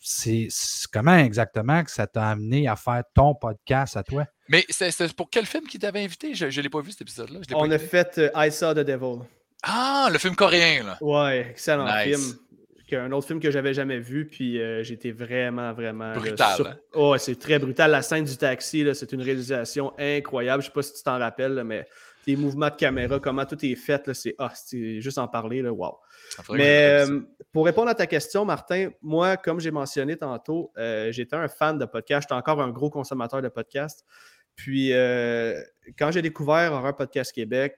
c'est comment exactement que ça t'a amené à faire ton podcast à toi? Mais c'est pour quel film qui t'avait invité? Je ne l'ai pas vu cet épisode-là. On a fait euh, I Saw the Devil. Ah, le film coréen, là. Ouais, excellent Nice. film. qu'un autre film que j'avais jamais vu, puis euh, j'étais vraiment, vraiment. Brutal, sur- hein? Oh, c'est très brutal. La scène du taxi, c'est une réalisation incroyable. Je sais pas si tu t'en rappelles, là, mais les mouvements de caméra, comment tout est fait, c'est ah, c'est juste en parler, là, wow. Mais euh, pour répondre à ta question, Martin, moi, comme j'ai mentionné tantôt, euh, j'étais un fan de podcast. J'étais encore un gros consommateur de podcasts. Puis, euh, quand j'ai découvert Horror Podcast Québec,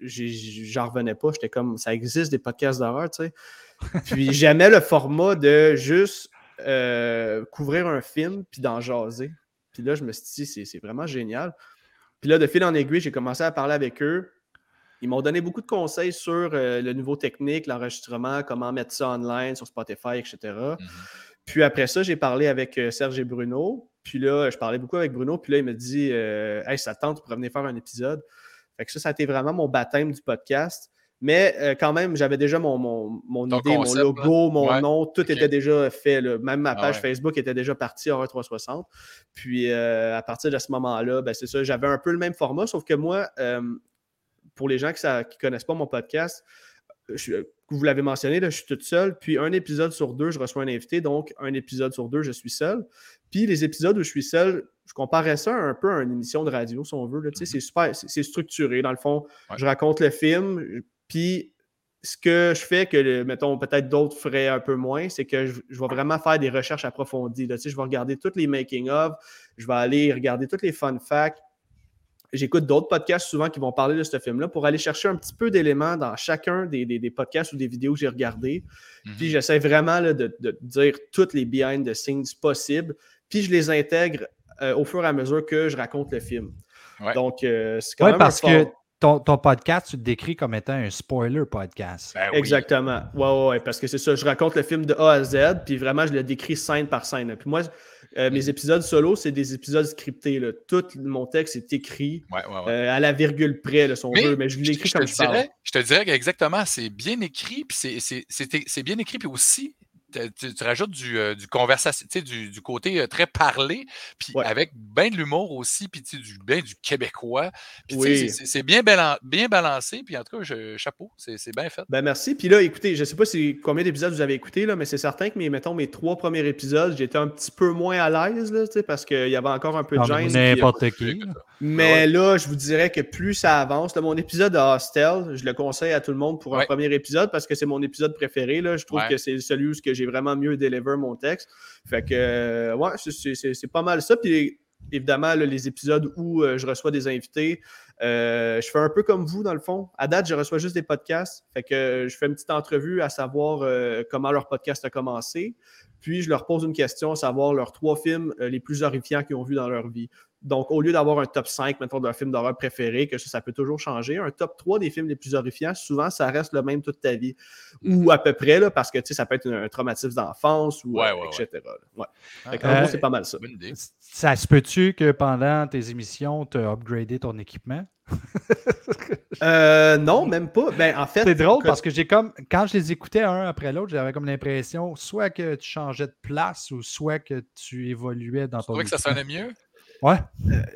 j'en revenais pas. J'étais comme, ça existe des podcasts d'horreur, tu sais. Puis, j'aimais le format de juste euh, couvrir un film puis d'en jaser. Puis là, je me suis dit, c'est- vraiment génial. Puis là, de fil en aiguille, j'ai commencé à parler avec eux. Ils m'ont donné beaucoup de conseils sur euh, le niveau technique, l'enregistrement, comment mettre ça online sur Spotify, etc. Mhm. Puis après ça, j'ai parlé avec Serge et Bruno. Puis là, je parlais beaucoup avec Bruno. Puis là, il me dit euh, Hey, ça te tente, tu pourrais venir faire un épisode. Fait que ça, ça a été vraiment mon baptême du podcast. Mais euh, quand même, j'avais déjà mon, mon, mon idée, concept, mon logo, mon Ouais. nom, tout était déjà fait. là. Même ma Ah page ouais. Facebook était déjà partie Horror 360. Puis euh, à partir de ce moment-là, ben, c'est ça, j'avais un peu le même format, sauf que moi, pour les gens qui ne connaissent pas mon podcast, je- vous l'avez mentionné, là, je suis toute seule. Puis un épisode sur deux, je reçois un invité. Donc, un épisode sur deux, je suis seul. Puis les épisodes où je suis seul, je comparais ça un peu à une émission de radio, si on veut. là. Tu sais, C'est super, c'est structuré. Dans le fond, Ouais. je raconte le film. Puis ce que je fais, que mettons, peut-être d'autres feraient un peu moins, c'est que je, je vais vraiment faire des recherches approfondies. là. Tu sais, je vais regarder tous les making-of, je vais aller regarder tous les fun facts. J'écoute d'autres podcasts souvent qui vont parler de ce film-là pour aller chercher un petit peu d'éléments dans chacun des, des- des podcasts ou des vidéos que j'ai regardées. Mhm. Puis j'essaie vraiment là, de, de dire toutes les behind the scenes possibles. Puis je les intègre euh, au fur et à mesure que je raconte le film. Ouais. Donc, euh, c'est quand Oui, même parce un que fort- ton, ton podcast, tu le décris comme étant un spoiler podcast. Ben oui. Exactement. Ouais, ouais, ouais, parce que c'est ça. Je raconte le film de A à Z, puis vraiment, je le décris scène par scène. Puis moi, euh, Mm. mes épisodes solo, c'est des épisodes scriptés. là. Tout mon texte est écrit Ouais, ouais, ouais. euh, à la virgule près, là, si on Mais veut, mais je l'écris comme je parle. dirais, je te dirais qu'exactement, c'est bien écrit, puis c'est- bien écrit, puis aussi, tu, rajoutes du, euh, du conversation, tu sais, du, du côté euh, très parlé, puis Ouais. avec bien de l'humour aussi, puis tu sais, du, bien du québécois. Oui. c'est- bien, balan- bien balancé, puis en tout cas, je- chapeau, c'est c'est bien fait. Ben merci. Puis là, écoutez, je sais pas si combien d'épisodes vous avez écouté, là, mais c'est certain que mes, mettons, mes trois premiers épisodes, j'étais un petit peu moins à l'aise, là, tu sais, parce qu'il y avait encore un peu de gêne. puis- n'importe qui. Mais là, je vous dirais que plus ça avance, là, mon épisode de Hostel, je le conseille à tout le monde pour un Ouais. premier épisode parce que c'est mon épisode préféré. Là. Je trouve Ouais. que c'est celui où ce que vraiment mieux deliver mon texte. Fait que, euh, ouais, c'est- pas mal ça. Puis évidemment, les épisodes où euh, je reçois des invités, euh, je fais un peu comme vous, dans le fond. À date, je reçois juste des podcasts. Fait que je fais une petite entrevue à savoir comment leur podcast a commencé. Puis je leur pose une question, à savoir leurs trois films les plus horrifiants qu'ils ont vus dans leur vie. Donc, au lieu d'avoir un top 5, mettons, d'un film d'horreur préféré, que ça, ça peut toujours changer, un top 3 des films les plus horrifiants, souvent, ça reste le même toute ta vie. Ou à peu près, là, parce que, tu sais, ça peut être un, un traumatisme d'enfance, ou Ouais, euh, ouais, etc. Ouais. Ah, Fait qu'en Euh, gros, c'est pas mal ça. bonne idée. Ça se peut-tu que pendant tes émissions, tu as upgradé ton équipement? Euh, non, même pas. Ben, en fait... C'est drôle que- parce que j'ai comme, quand je les écoutais un après l'autre, j'avais comme l'impression soit que tu changeais de place ou soit que tu évoluais dans Tu ton trouvais que ça sonnait mieux? Ouais.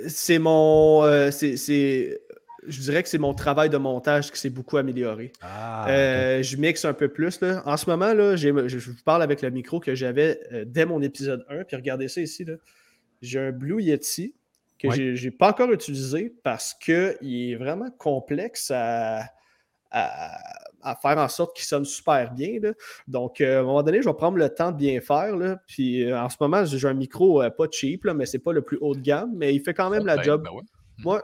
C'est mon... euh, c'est-. Je dirais que c'est mon travail de montage qui s'est beaucoup amélioré. Ah, Euh, je mixe un peu plus. Là. En ce moment, là, je, je vous parle avec le micro que j'avais euh, dès mon épisode 1. Puis regardez ça ici. J'ai un Blue Yeti que Ouais. j'ai n'ai pas encore utilisé parce qu'il est vraiment complexe à, à- à faire en sorte qu'il sonne super bien. là. Donc, euh, à un moment donné, je vais prendre le temps de bien faire. là. Puis euh, en ce moment, j'ai un micro euh, pas cheap, là, mais c'est pas le plus haut de gamme, mais il fait quand même la Ben, job. ben ouais. Moi,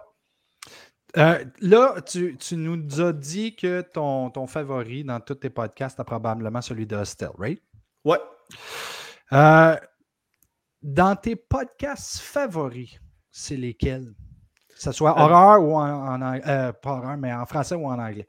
Euh, là, tu, tu nous as dit que ton, ton favori dans tous tes podcasts est probablement celui de Hostel, right? ouais. Euh, dans tes podcasts favoris, c'est lesquels? Que ce soit Euh, horreur ou en, en ang- euh, pas horreur, mais en français ou en anglais.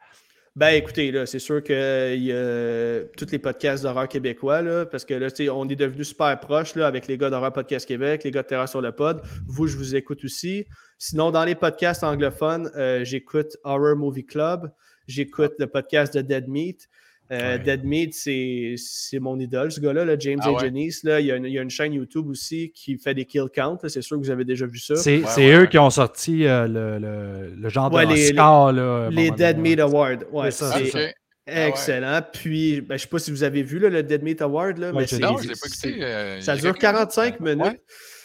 Ben écoutez, là, c'est sûr que y a tous les podcasts d'horreur québécois, là, parce que là, tu sais, on est devenus super proches là, avec les gars d'horreur podcast Québec, les gars de Terreur sur le pod. Vous, je vous écoute aussi. Sinon, dans les podcasts anglophones, euh, j'écoute Horror Movie Club, j'écoute le podcast de Dead Meat. Euh, Ouais. Dead Meat, c'est mon idole, ce gars-là, là, James Ah A. Janice. Là, il, y a une, il y a une chaîne YouTube aussi qui fait des kill counts. C'est sûr que vous avez déjà vu ça. C'est Ouais, c'est ouais, eux ouais. qui ont sorti euh, le, le- le genre Ouais, de les- là, un Les Dead donné. Meat Awards. Ouais, C'est. Excellent. Puis, ben, je ne sais pas si vous avez vu là, le Dead Meat Award, là, Ouais, mais Non, je ne l'ai pas écouté. euh, Ça dure quelques 45 minutes. minutes. Ouais.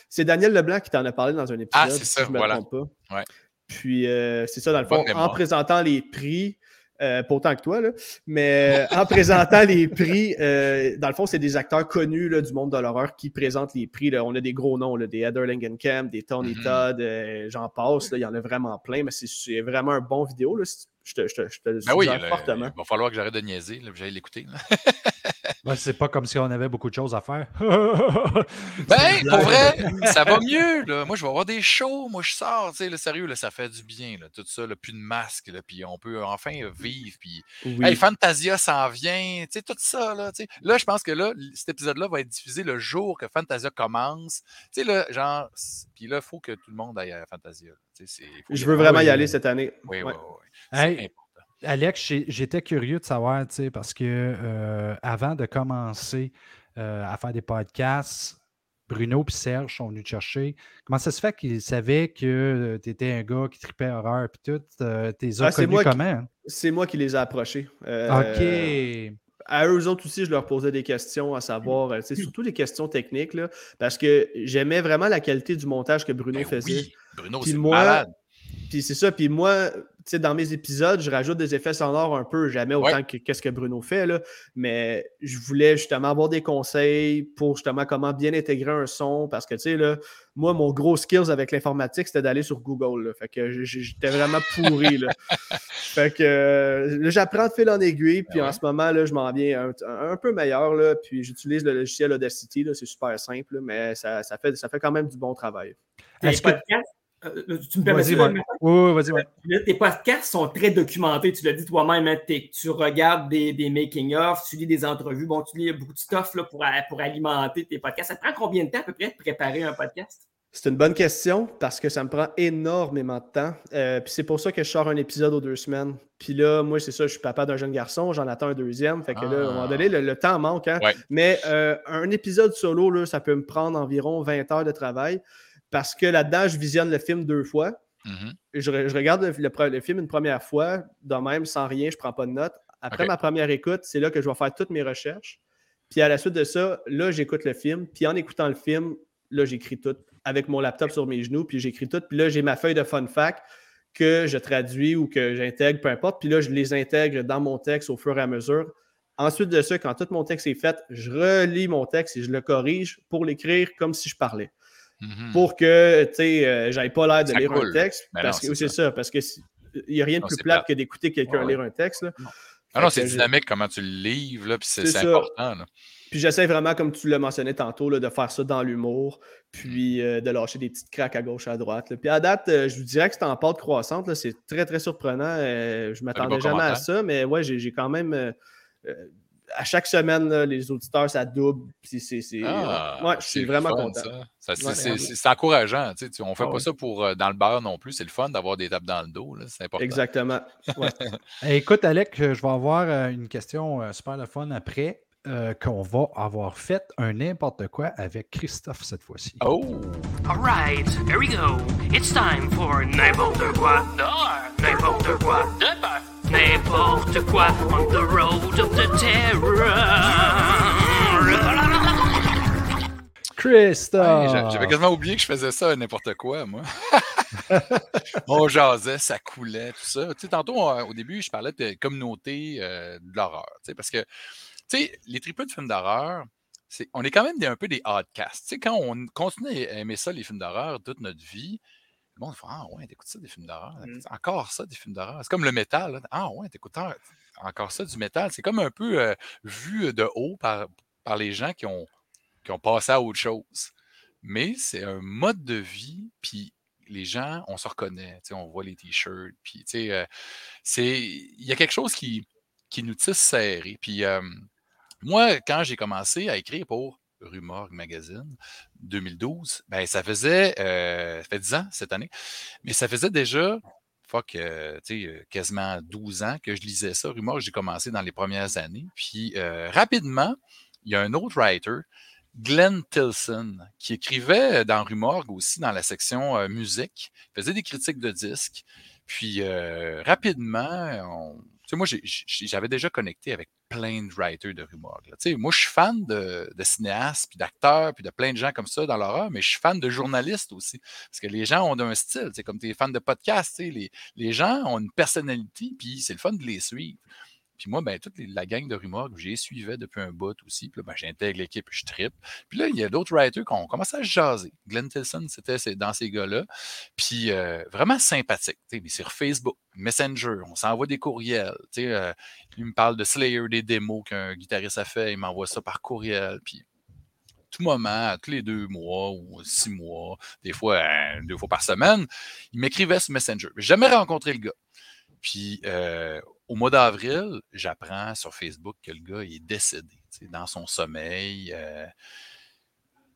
C'est Daniel Leblanc qui t'en a parlé dans un épisode. Ah, c'est ça, si je me voilà. trompe pas. Puis, euh, c'est ça, dans le fond, en présentant les prix, euh, pas autant que toi, là, mais euh, en présentant les prix, euh, dans le fond, c'est des acteurs connus là, du monde de l'horreur qui présentent les prix. là. On a des gros noms, là, des Heather Langenkamp, des Tony Mhm. Todd, euh, j'en passe. Il y en a vraiment plein, mais c'est- vraiment un bon vidéo. Là. Je te, je te, je te le Ben oui, fortement. il va falloir que j'arrête de niaiser, que j'aille l'écouter. c'est pas comme si on avait beaucoup de choses à faire. Ben, pour vrai, ça va mieux. Là. Moi, je vais avoir des shows. Moi, je sors. tu sais, Le sérieux, là, ça fait du bien. Là, tout ça, là, plus de masque. Là, puis on peut enfin vivre. Puis, Oui. hey, Fantasia s'en vient. tu sais, Tout ça. Là, tu sais. là, je pense que là, cet épisode-là va être diffusé le jour que Fantasia commence. Tu sais, là, genre. Puis là, il faut que tout le monde aille à Fantasia. là. Tu sais, c'est- faut je veux vraiment y aller cette année. Oui, oui, Ouais. oui. oui. C'est Hey, important. Alex, j'étais curieux de savoir, tu sais, parce que euh, avant de commencer euh, à faire des podcasts, Bruno et Serge sont venus te chercher. Comment ça se fait qu'ils savaient que tu étais un gars qui tripait horreur et tout? Euh, T'es Ah, c'est qui- hein? C'est moi qui les ai approchés. Euh, OK. à eux autres aussi, je leur posais des questions à savoir, euh, sais, surtout des questions techniques, là, parce que j'aimais vraiment la qualité du montage que Bruno Ben faisait. oui, Bruno, c'est malade. Puis c'est ça, puis moi, tu sais, dans mes épisodes, je rajoute des effets sonores un peu, jamais autant Ouais. que qu'est-ce que Bruno fait, là, mais je voulais justement avoir des conseils pour justement comment bien intégrer un son, parce que, tu sais, là, moi, mon gros skills avec l'informatique, c'était d'aller sur Google, là, fait que j'étais vraiment pourri, là. Fait que euh, là, j'apprends de fil en aiguille, puis Ben en ouais. ce moment, là, je m'en viens un, un peu meilleur, là, puis j'utilise le logiciel Audacity, là, c'est super simple, là, mais ça, ça, fait, ça fait quand même du bon travail. Podcasts, euh, tu me permets Vas-y, ça, ouais. Oui, vas-y, ouais. Tes podcasts sont très documentés. Tu l'as dit toi-même, hein, tu regardes des, des making-of, tu lis des entrevues. Bon, tu lis beaucoup de stuff là, pour, a- pour alimenter tes podcasts. Ça te prend combien de temps à peu près de préparer un podcast? C'est une bonne question parce que ça me prend énormément de temps. Euh, puis c'est pour ça que je sors un épisode aux deux semaines. Puis là, moi, c'est ça, je suis papa d'un jeune garçon, j'en attends un deuxième. Fait que là, à un moment donné, le, le temps manque. hein. Ouais. Mais euh, un épisode solo, là, ça peut me prendre environ 20 heures de travail parce que là-dedans, je visionne le film deux fois. Mhm. Je, re- je regarde le, le pre- le film une première fois, de même, sans rien, je prends pas de notes. Après ma première écoute, c'est là que je vais faire toutes mes recherches. Puis à la suite de ça, là, j'écoute le film. Puis en écoutant le film, là, j'écris tout avec mon laptop sur mes genoux. Puis j'écris tout. Puis là, j'ai ma feuille de fun fact que je traduis ou que j'intègre, peu importe. Puis là, je les intègre dans mon texte au fur et à mesure. Ensuite de ça, quand tout mon texte est fait, je relis mon texte et je le corrige pour l'écrire comme si je parlais Mhm. pour que tu sais, euh, j'aille pas l'air de Ça lire coule. un texte. Ben parce non, que c'est c'est ça. parce que il n'y a rien de Non, plus plate plate. que d'écouter quelqu'un Ouais, lire un texte. là. Ah non, Fait c'est j'ai- dynamique comment tu le livres, là, puis c'est C'est c'est ça. important. Là. Puis j'essaie vraiment, comme tu l'as mentionné tantôt, là, de faire ça dans l'humour, puis Mm. euh, de lâcher des petites craques à gauche, à droite. là. Puis à date, euh, je vous dirais que c'est en pente croissante. là. C'est très, très surprenant. Je m'attendais jamais à ça, mais ouais, j'ai j'ai quand même. À chaque semaine, là, les auditeurs, ça double. C'est. c'est- Ah, ouais, je suis vraiment fun, content. ça. Ça, c'est- Ouais. c'est c'est- c'est encourageant. Tu sais, tu- on ne fait Ah pas ouais. ça pour euh, dans le beurre non plus. C'est le fun d'avoir des tapes dans le dos. là, C'est important. Exactement. Ouais. Écoute, Alec, euh, je vais avoir euh, une question super le fun après. Euh, qu'on va avoir fait un n'importe quoi avec Christophe cette fois-ci. Oh! All right, here we go. It's time for n'importe quoi dehors, n'importe quoi de peur, n'importe quoi on the road of the terror. Christophe! J'avais quasiment oublié que je faisais ça n'importe quoi, moi. on jasait, ça coulait, tout ça. Tu sais, tantôt, euh, au début, je parlais de communauté euh, de l'horreur. tu sais, Parce que, tu sais, les tripeux de films d'horreur, c'est- on est quand même des, un peu des podcasts. Tu sais, quand on continue à aimer ça, les films d'horreur, toute notre vie, le monde fait Ah ouais, t'écoutes ça des films d'horreur. Mm. Encore ça, des films d'horreur. C'est comme le métal. là. Ah ouais, t'écoutes en- encore ça, du métal. C'est comme un peu euh, vu de haut par, par les gens qui ont, qui ont passé à autre chose. Mais c'est un mode de vie, puis les gens, on se reconnaît, tu sais, on voit les t-shirts, puis tu sais, euh, c'est, il y a quelque chose qui, qui nous tisse serré. Puis euh, moi, quand j'ai commencé à écrire pour Rumor Magazine 2012, ben ça faisait, euh, ça fait 10 ans cette année, mais ça faisait déjà, fuck, euh, euh, quasiment 12 ans que je lisais ça. Rumor, j'ai commencé dans les premières années. Puis euh, rapidement, il y a un autre writer, Glenn Tilson, qui écrivait dans Rumorg aussi dans la section musique, faisait des critiques de disques. Puis rapidement, on, sais, moi, j'avais déjà connecté avec plein de writers de rumeurs. Tu sais, moi, je suis fan de, cinéastes, puis d'acteurs, puis de plein de gens comme ça dans l'horreur, mais je suis fan de journalistes aussi. Parce que les gens ont un style. Comme tu es fan de podcast, les, les gens ont une personnalité, puis c'est le fun de les suivre. Puis moi, ben, toute la gang de rumeurs que j'ai suivais depuis un bout aussi. Puis là, ben, j'intègre l'équipe, je trippe. Puis là, il y a d'autres writers qui ont commencé à se jaser. Glenn Tilson, c'était dans ces gars-là. Puis euh, vraiment sympathique. Mais sur Facebook, Messenger, on s'envoie des courriels. euh, lui me parle de Slayer, des démos qu'un guitariste a fait. Il m'envoie ça par courriel. Puis tout moment, tous les deux mois ou six mois, des fois euh, deux fois par semaine, il m'écrivait sur Messenger. Jamais rencontré le gars. Puis euh, au mois d'avril, j'apprends sur Facebook que le gars est décédé dans son sommeil. euh,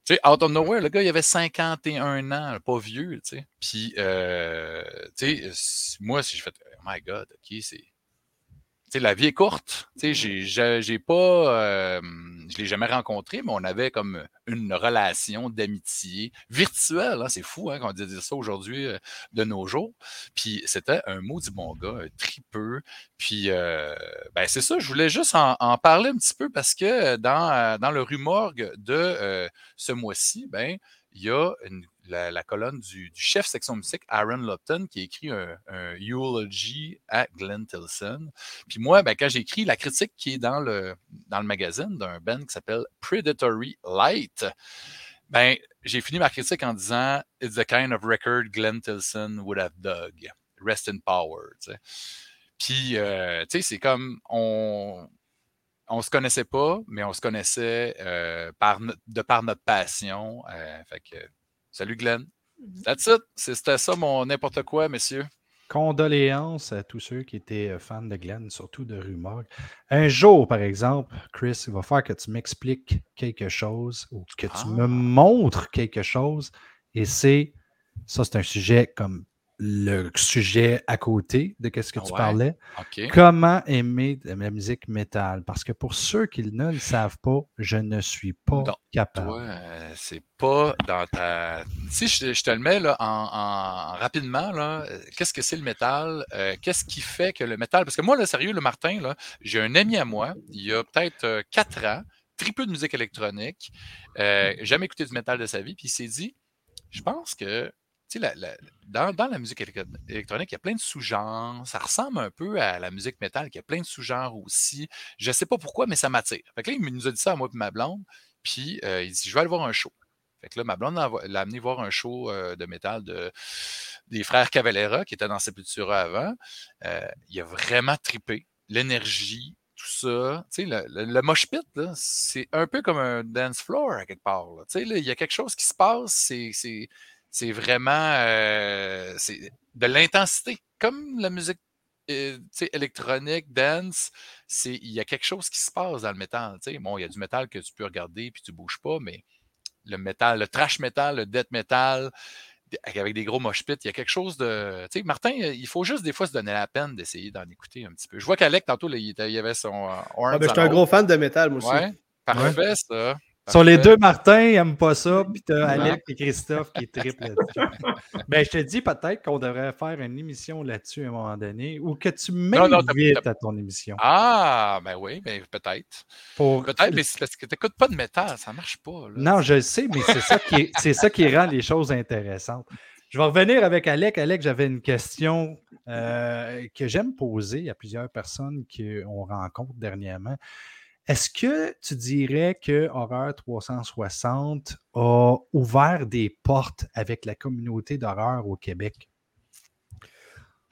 tu sais, out of nowhere, le gars, il avait 51 ans, pas vieux, tu sais. Puis, euh, tu sais, moi, si je fais, oh my God, OK, c'est. Tu sais, la vie est courte. Tu sais, j'ai pas. euh, je l'ai jamais rencontré, mais on avait comme une relation d'amitié virtuelle. hein. C'est fou hein, qu'on dise ça aujourd'hui euh, de nos jours. Puis c'était un maudit bon gars, un tripeux. Puis euh, ben c'est ça, je voulais juste en, parler un petit peu parce que dans, euh, dans le rumorgue de euh, ce mois-ci, ben, il y a une- la, colonne du, chef section musique, Aaron Lupton, qui a écrit un, eulogy à Glenn Tilson. Puis moi, ben, quand j'ai écrit la critique qui est dans le, dans le magazine d'un band qui s'appelle Predatory Light, ben, j'ai fini ma critique en disant It's the kind of record Glenn Tilson would have dug. Rest in power. Puis, euh, tu sais, c'est comme on. On se connaissait pas, mais on se connaissait euh, par de par notre passion. Euh, fait que, salut Glenn. That's it. C'est- C'était ça mon n'importe quoi, messieurs. Condoléances à tous ceux qui étaient euh, fans de Glenn, surtout de Rumor. Un jour, par exemple, Chris, il va falloir que tu m'expliques quelque chose ou que tu Ah. me montres quelque chose. Et c'est, ça, c'est un sujet comme le sujet à côté de ce que tu Ouais. parlais. Comment aimer de la musique métal? Parce que pour ceux qui ne le savent pas, je ne suis pas Non, capable. Toi, euh, c'est pas dans ta. Si je, te- je te le mets là, en, en- rapidement, là, qu'est-ce que c'est le métal? Euh, qu'est-ce qui fait que le métal? Parce que moi, là, sérieux, le Martin, là, j'ai un ami à moi, il y a peut-être euh, quatre ans, très peu de musique électronique, euh, jamais écouté du métal de sa vie, puis il s'est dit je pense que. Dans, la musique électro- électronique, il y a plein de sous-genres. Ça ressemble un peu à la musique métal, qui a plein de sous-genres aussi. Je ne sais pas pourquoi, mais ça m'attire. Fait que là, il nous a dit ça à moi et ma blonde. Puis euh, il dit Je vais aller voir un show. Fait que là, ma blonde l'a amené voir un show euh, de métal de, des frères Cavalera qui étaient dans Sepultura avant. Euh, il a vraiment tripé. L'énergie, tout ça. Tu sais, le, le, c'est un peu comme un dance floor à quelque part. Tu sais, il y a quelque chose qui se passe, c'est, c'est, vraiment euh, c'est de l'intensité. Comme la musique euh, électronique, dance, c'est, il y a quelque chose qui se passe dans le métal. Bon, il y a du métal que tu peux regarder puis tu bouges pas, mais le métal, le trash metal, le death metal, d- avec des gros mosh pits, il y a quelque chose de. Tu sais, Martin, euh, il faut juste des fois se donner la peine d'essayer d'en écouter un petit peu. Je vois qu'Alec, tantôt, là, il, il avait son euh, Ah, ben, je suis un gros fan de métal, moi aussi. Ouais, parfait, ça. Sur les deux Martin, ils n'aiment pas ça, puis tu Ouais. Alec et Christophe qui triplent là-dessus. ben, je te dis peut-être qu'on devrait faire une émission là-dessus à un moment donné, ou que tu m'invites à ton émission. Ah, ben oui, ben peut-être. Pour... Peut-être, mais c'est parce que tu n'écoutes pas de métal, ça marche pas. là. Non, je le sais, mais c'est ça, qui est- ça qui rend les choses intéressantes. Je vais revenir avec Alec. Alec, j'avais une question euh, que j'aime poser à plusieurs personnes qu'on rencontre dernièrement. Est-ce que tu dirais que Horreur 360 a ouvert des portes avec la communauté d'horreur au Québec?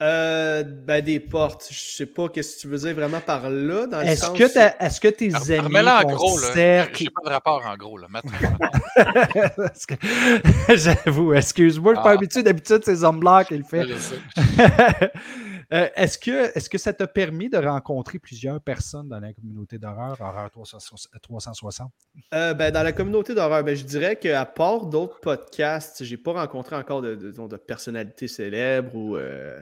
Euh, ben, des portes. Je sais pas qu'est-ce que tu veux dire vraiment par là. Dans le Est-ce sens que, est-ce que tes Alors, amis, Remets-la en gros, là. cercle- J'ai pas de rapport en gros, là. J'avoue, excuse-moi, je suis pas Ah. habitué. D'habitude, c'est Zombler qui le fait. Euh, est-ce, que, est-ce que ça t'a permis de rencontrer plusieurs personnes dans la communauté d'horreur, Horreur 360? Euh, ben, dans la communauté d'horreur, ben, je dirais qu'à part d'autres podcasts, j'ai pas rencontré encore de, personnalités célèbres ou euh,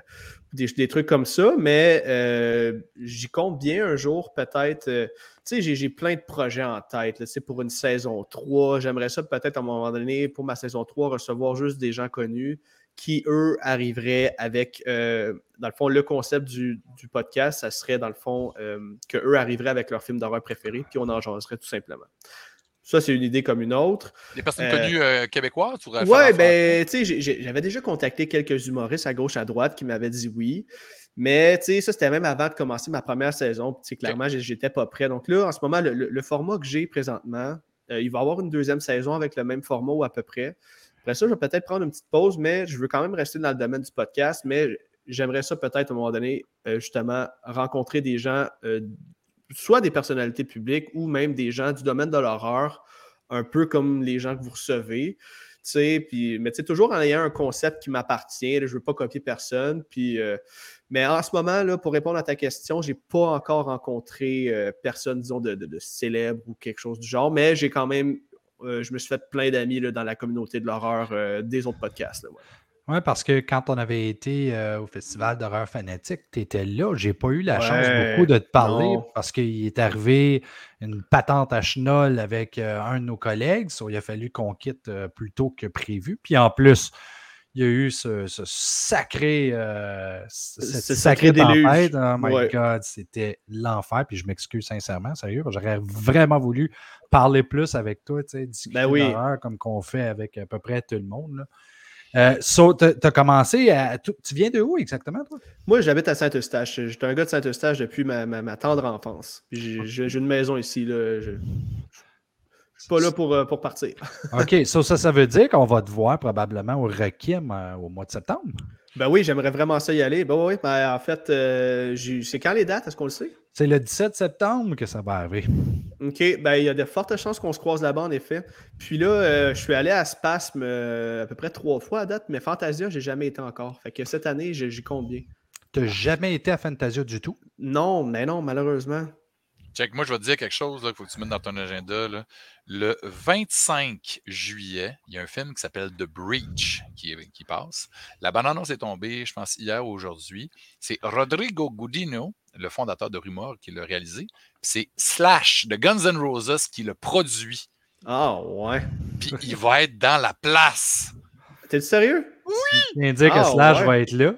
des, trucs comme ça, mais j'y compte bien un jour peut-être. tu sais, j'ai, plein de projets en tête. pour une saison 3, j'aimerais ça peut-être à un moment donné, pour ma saison 3, recevoir juste des gens connus qui, eux, arriveraient avec, euh, dans le fond, le concept du, du podcast, ça serait, dans le fond, euh, qu'eux arriveraient avec leur film d'horreur préféré, puis on en jaserait tout simplement. Ça, c'est une idée comme une autre. Des personnes Euh, connues euh, québécoises, tu Ouais, ben, tu sais, j'avais déjà contacté quelques humoristes à gauche, à droite qui m'avaient dit oui. Mais, tu sais, ça, c'était même avant de commencer ma première saison. Puis, clairement, j'étais pas prêt. Donc là, en ce moment, le, le- le format que j'ai présentement, il va y avoir une deuxième saison avec le même format ou à peu près. Après ça, je vais peut-être prendre une petite pause, mais je veux quand même rester dans le domaine du podcast. Mais j'aimerais ça peut-être, à un moment donné, euh, justement, rencontrer des gens, euh, soit des personnalités publiques ou même des gens du domaine de l'horreur, un peu comme les gens que vous recevez. Puis, mais toujours en ayant un concept qui m'appartient, je ne veux pas copier personne. Puis, euh, mais en ce moment, là, pour répondre à ta question, je n'ai pas encore rencontré personne, disons, de, de- célèbre ou quelque chose du genre, mais j'ai quand même, je me suis fait plein d'amis là, dans la communauté de l'horreur euh, des autres podcasts. là, ouais. Oui, parce que quand on avait été euh, au Festival d'horreur fanatique, tu étais là. J'ai pas eu la chance beaucoup de te parler non. parce qu'il est arrivé une patente à chenol avec euh, un de nos collègues. So, il a fallu qu'on quitte euh, plus tôt que prévu. Puis en plus, il y a eu ce, ce sacré, euh, cette Ce sacré déluge. tempête. Oh my Ouais. God, c'était l'enfer. Puis je m'excuse sincèrement, sérieux. J'aurais vraiment voulu parler plus avec toi, tu sais, discuter Ben oui. comme qu'on fait avec à peu près tout le monde. là. Euh, so, tu as commencé à. Tu viens de où exactement, toi? Moi, j'habite à Saint-Eustache. J'étais un gars de Saint-Eustache depuis ma, ma- ma tendre enfance. J'ai une maison ici. Là. Je suis pas là pour, euh, pour partir. OK, so, ça, ça veut dire qu'on va te voir probablement au Requiem euh, au mois de septembre. Ben oui, j'aimerais vraiment ça y aller. Ben oui, ben, en fait, euh, c'est quand les dates? Est-ce qu'on le sait? C'est le 17 septembre que ça va arriver. OK, ben il y a de fortes chances qu'on se croise là-bas, en effet. Puis là, je suis allé à Spasme à peu près trois fois à date, mais Fantasia, j'ai jamais été encore. Fait que cette année, j'ai- j'y compte bien. Tu n'as jamais été à Fantasia du tout? Non, mais non, malheureusement. Check, moi, je vais te dire quelque chose qu'il faut que tu mettes dans ton agenda. là. Le 25 juillet, il y a un film qui s'appelle The Breach qui, est- qui passe. La bande-annonce est tombée, je pense, hier ou aujourd'hui. C'est Rodrigo Gudino, le fondateur de Rumor, qui l'a réalisé. C'est Slash de Guns N' Roses qui le produit. Ah ouais. Puis il va être dans la place. T'es sérieux? Je viens de dire que Ah, Slash ouais. va être là.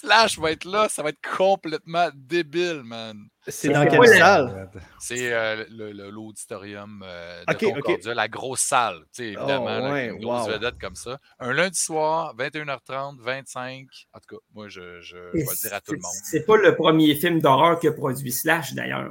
Slash va être là, ça va être complètement débile, man. C'est dans quelle salle? C'est euh, le- le- l'auditorium euh, de Ok, ok. Concordia, la grosse salle, tu sais, évidemment, Oh, ouais, une grosse wow. vedette comme ça. Un lundi soir, 21h30, 25. En tout cas, moi, je, je, je vais le dire à tout le monde. C'est pas le premier film d'horreur que produit Slash, d'ailleurs.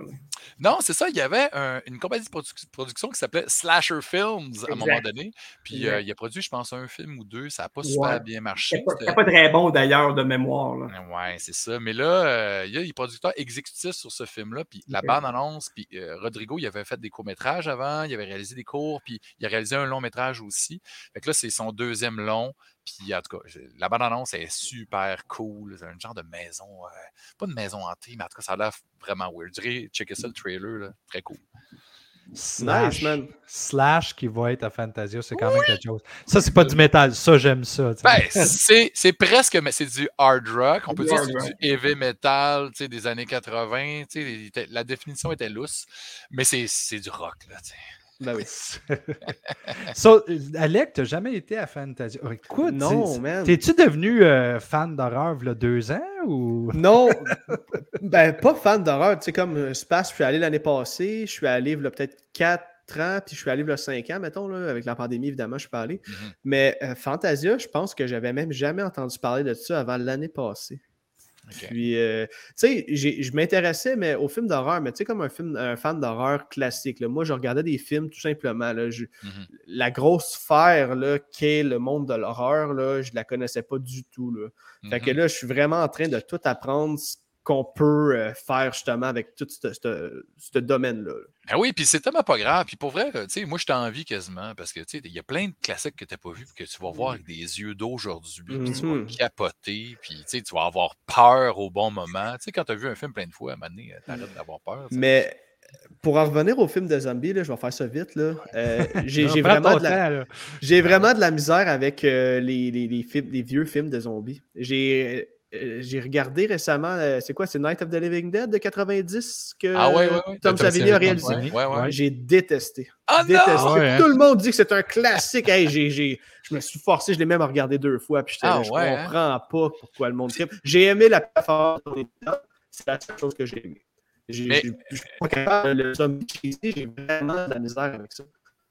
Non, c'est ça, il y avait un- une compagnie de produ- production qui s'appelait Slasher Films à un moment donné. Puis euh, il a produit, je pense, un film ou deux. Ça n'a pas super bien marché. C'est pas, C'était- c'était pas très bon, d'ailleurs, de mémoire. Ouais, c'est ça. Mais là, euh, il y a les producteurs exécutifs sur ce film-là. Puis la bande-annonce, puis euh, Rodrigo, il avait fait des courts-métrages avant, il avait réalisé des courts, puis il a réalisé un long-métrage aussi. Fait que là, c'est son deuxième long. Puis en tout cas, la bande-annonce est super cool. C'est un genre de maison, euh, pas de maison hantée, mais en tout cas, ça a l'air vraiment weird. Je dirais, checker ça, le trailer, là, très cool. Slash, Nice, man. Slash qui va être à Fantasia, c'est quand même quelque chose. Ça, c'est pas du métal. Ça, j'aime ça. Ben, c'est, c'est presque, mais c'est du hard rock. On peut dire c'est du heavy metal tu sais, des années 80. tu sais, il était- la définition était lousse, mais c'est, c'est du rock. Là, tu sais. Ben oui. So, Alec, t'as jamais été à Fantasia. Oh, Écoute, Non. T'es-tu devenu euh, fan d'horreur il y a deux ans ou? Non, ben pas fan d'horreur. Tu sais, comme euh, Space, je suis allé l'année passée, je suis allé il y a peut-être 4 ans, puis je suis allé il y a 5 ans, mettons, là, avec la pandémie, évidemment, je suis pas allé. Mhm. Mais euh, Fantasia, je pense que j'avais même jamais entendu parler de ça avant l'année passée. Puis, euh, tu sais, je m'intéressais mais au film d'horreur, mais tu sais, comme un, film, un fan d'horreur classique. là. Moi, je regardais des films tout simplement. là. Je- Mhm. La grosse sphère qu'est le monde de l'horreur, je la connaissais pas du tout. Là. Fait que Mhm. là, je suis vraiment en train de tout apprendre ce qu'on peut euh, faire justement avec tout ce, ce- ce domaine-là. là. Ben oui, puis c'est tellement pas grave. Puis pour vrai, tu sais, moi, je t'ai envie quasiment parce que tu sais, il y a plein de classiques que tu n'as pas vus que tu vas voir avec des yeux d'aujourd'hui. Puis tu vas Mhm. capoter. Puis tu sais, tu vas avoir peur au bon moment. Tu sais, quand tu as vu un film plein de fois, à un moment donné, t'arrêtes d'avoir peur. Mais pour en revenir au film de zombies, là, je vais faire ça vite. là, euh, j'ai vraiment, vraiment de la misère avec euh, les, les- les films, les vieux films de zombies. J'ai euh, j'ai regardé récemment, euh, c'est quoi, c'est Night of the Living Dead de 90 que Ah ouais, ouais, ouais. Tom Tom Savini a réalisé? Ouais, ouais, ouais. J'ai détesté. Ah. Ouais, hein. Tout le monde dit que c'est un classique. Hey, j'ai- j'ai- je me suis forcé, je l'ai même regardé deux fois, puis Ah là, je ouais, hein? comprends pas pourquoi le monde tripe. J'ai aimé la performance de c'est la seule chose que j'ai aimé. J'ai- Mais- j'ai- Je suis pas capable, le zombie cheesy, j'ai vraiment de la misère avec ça.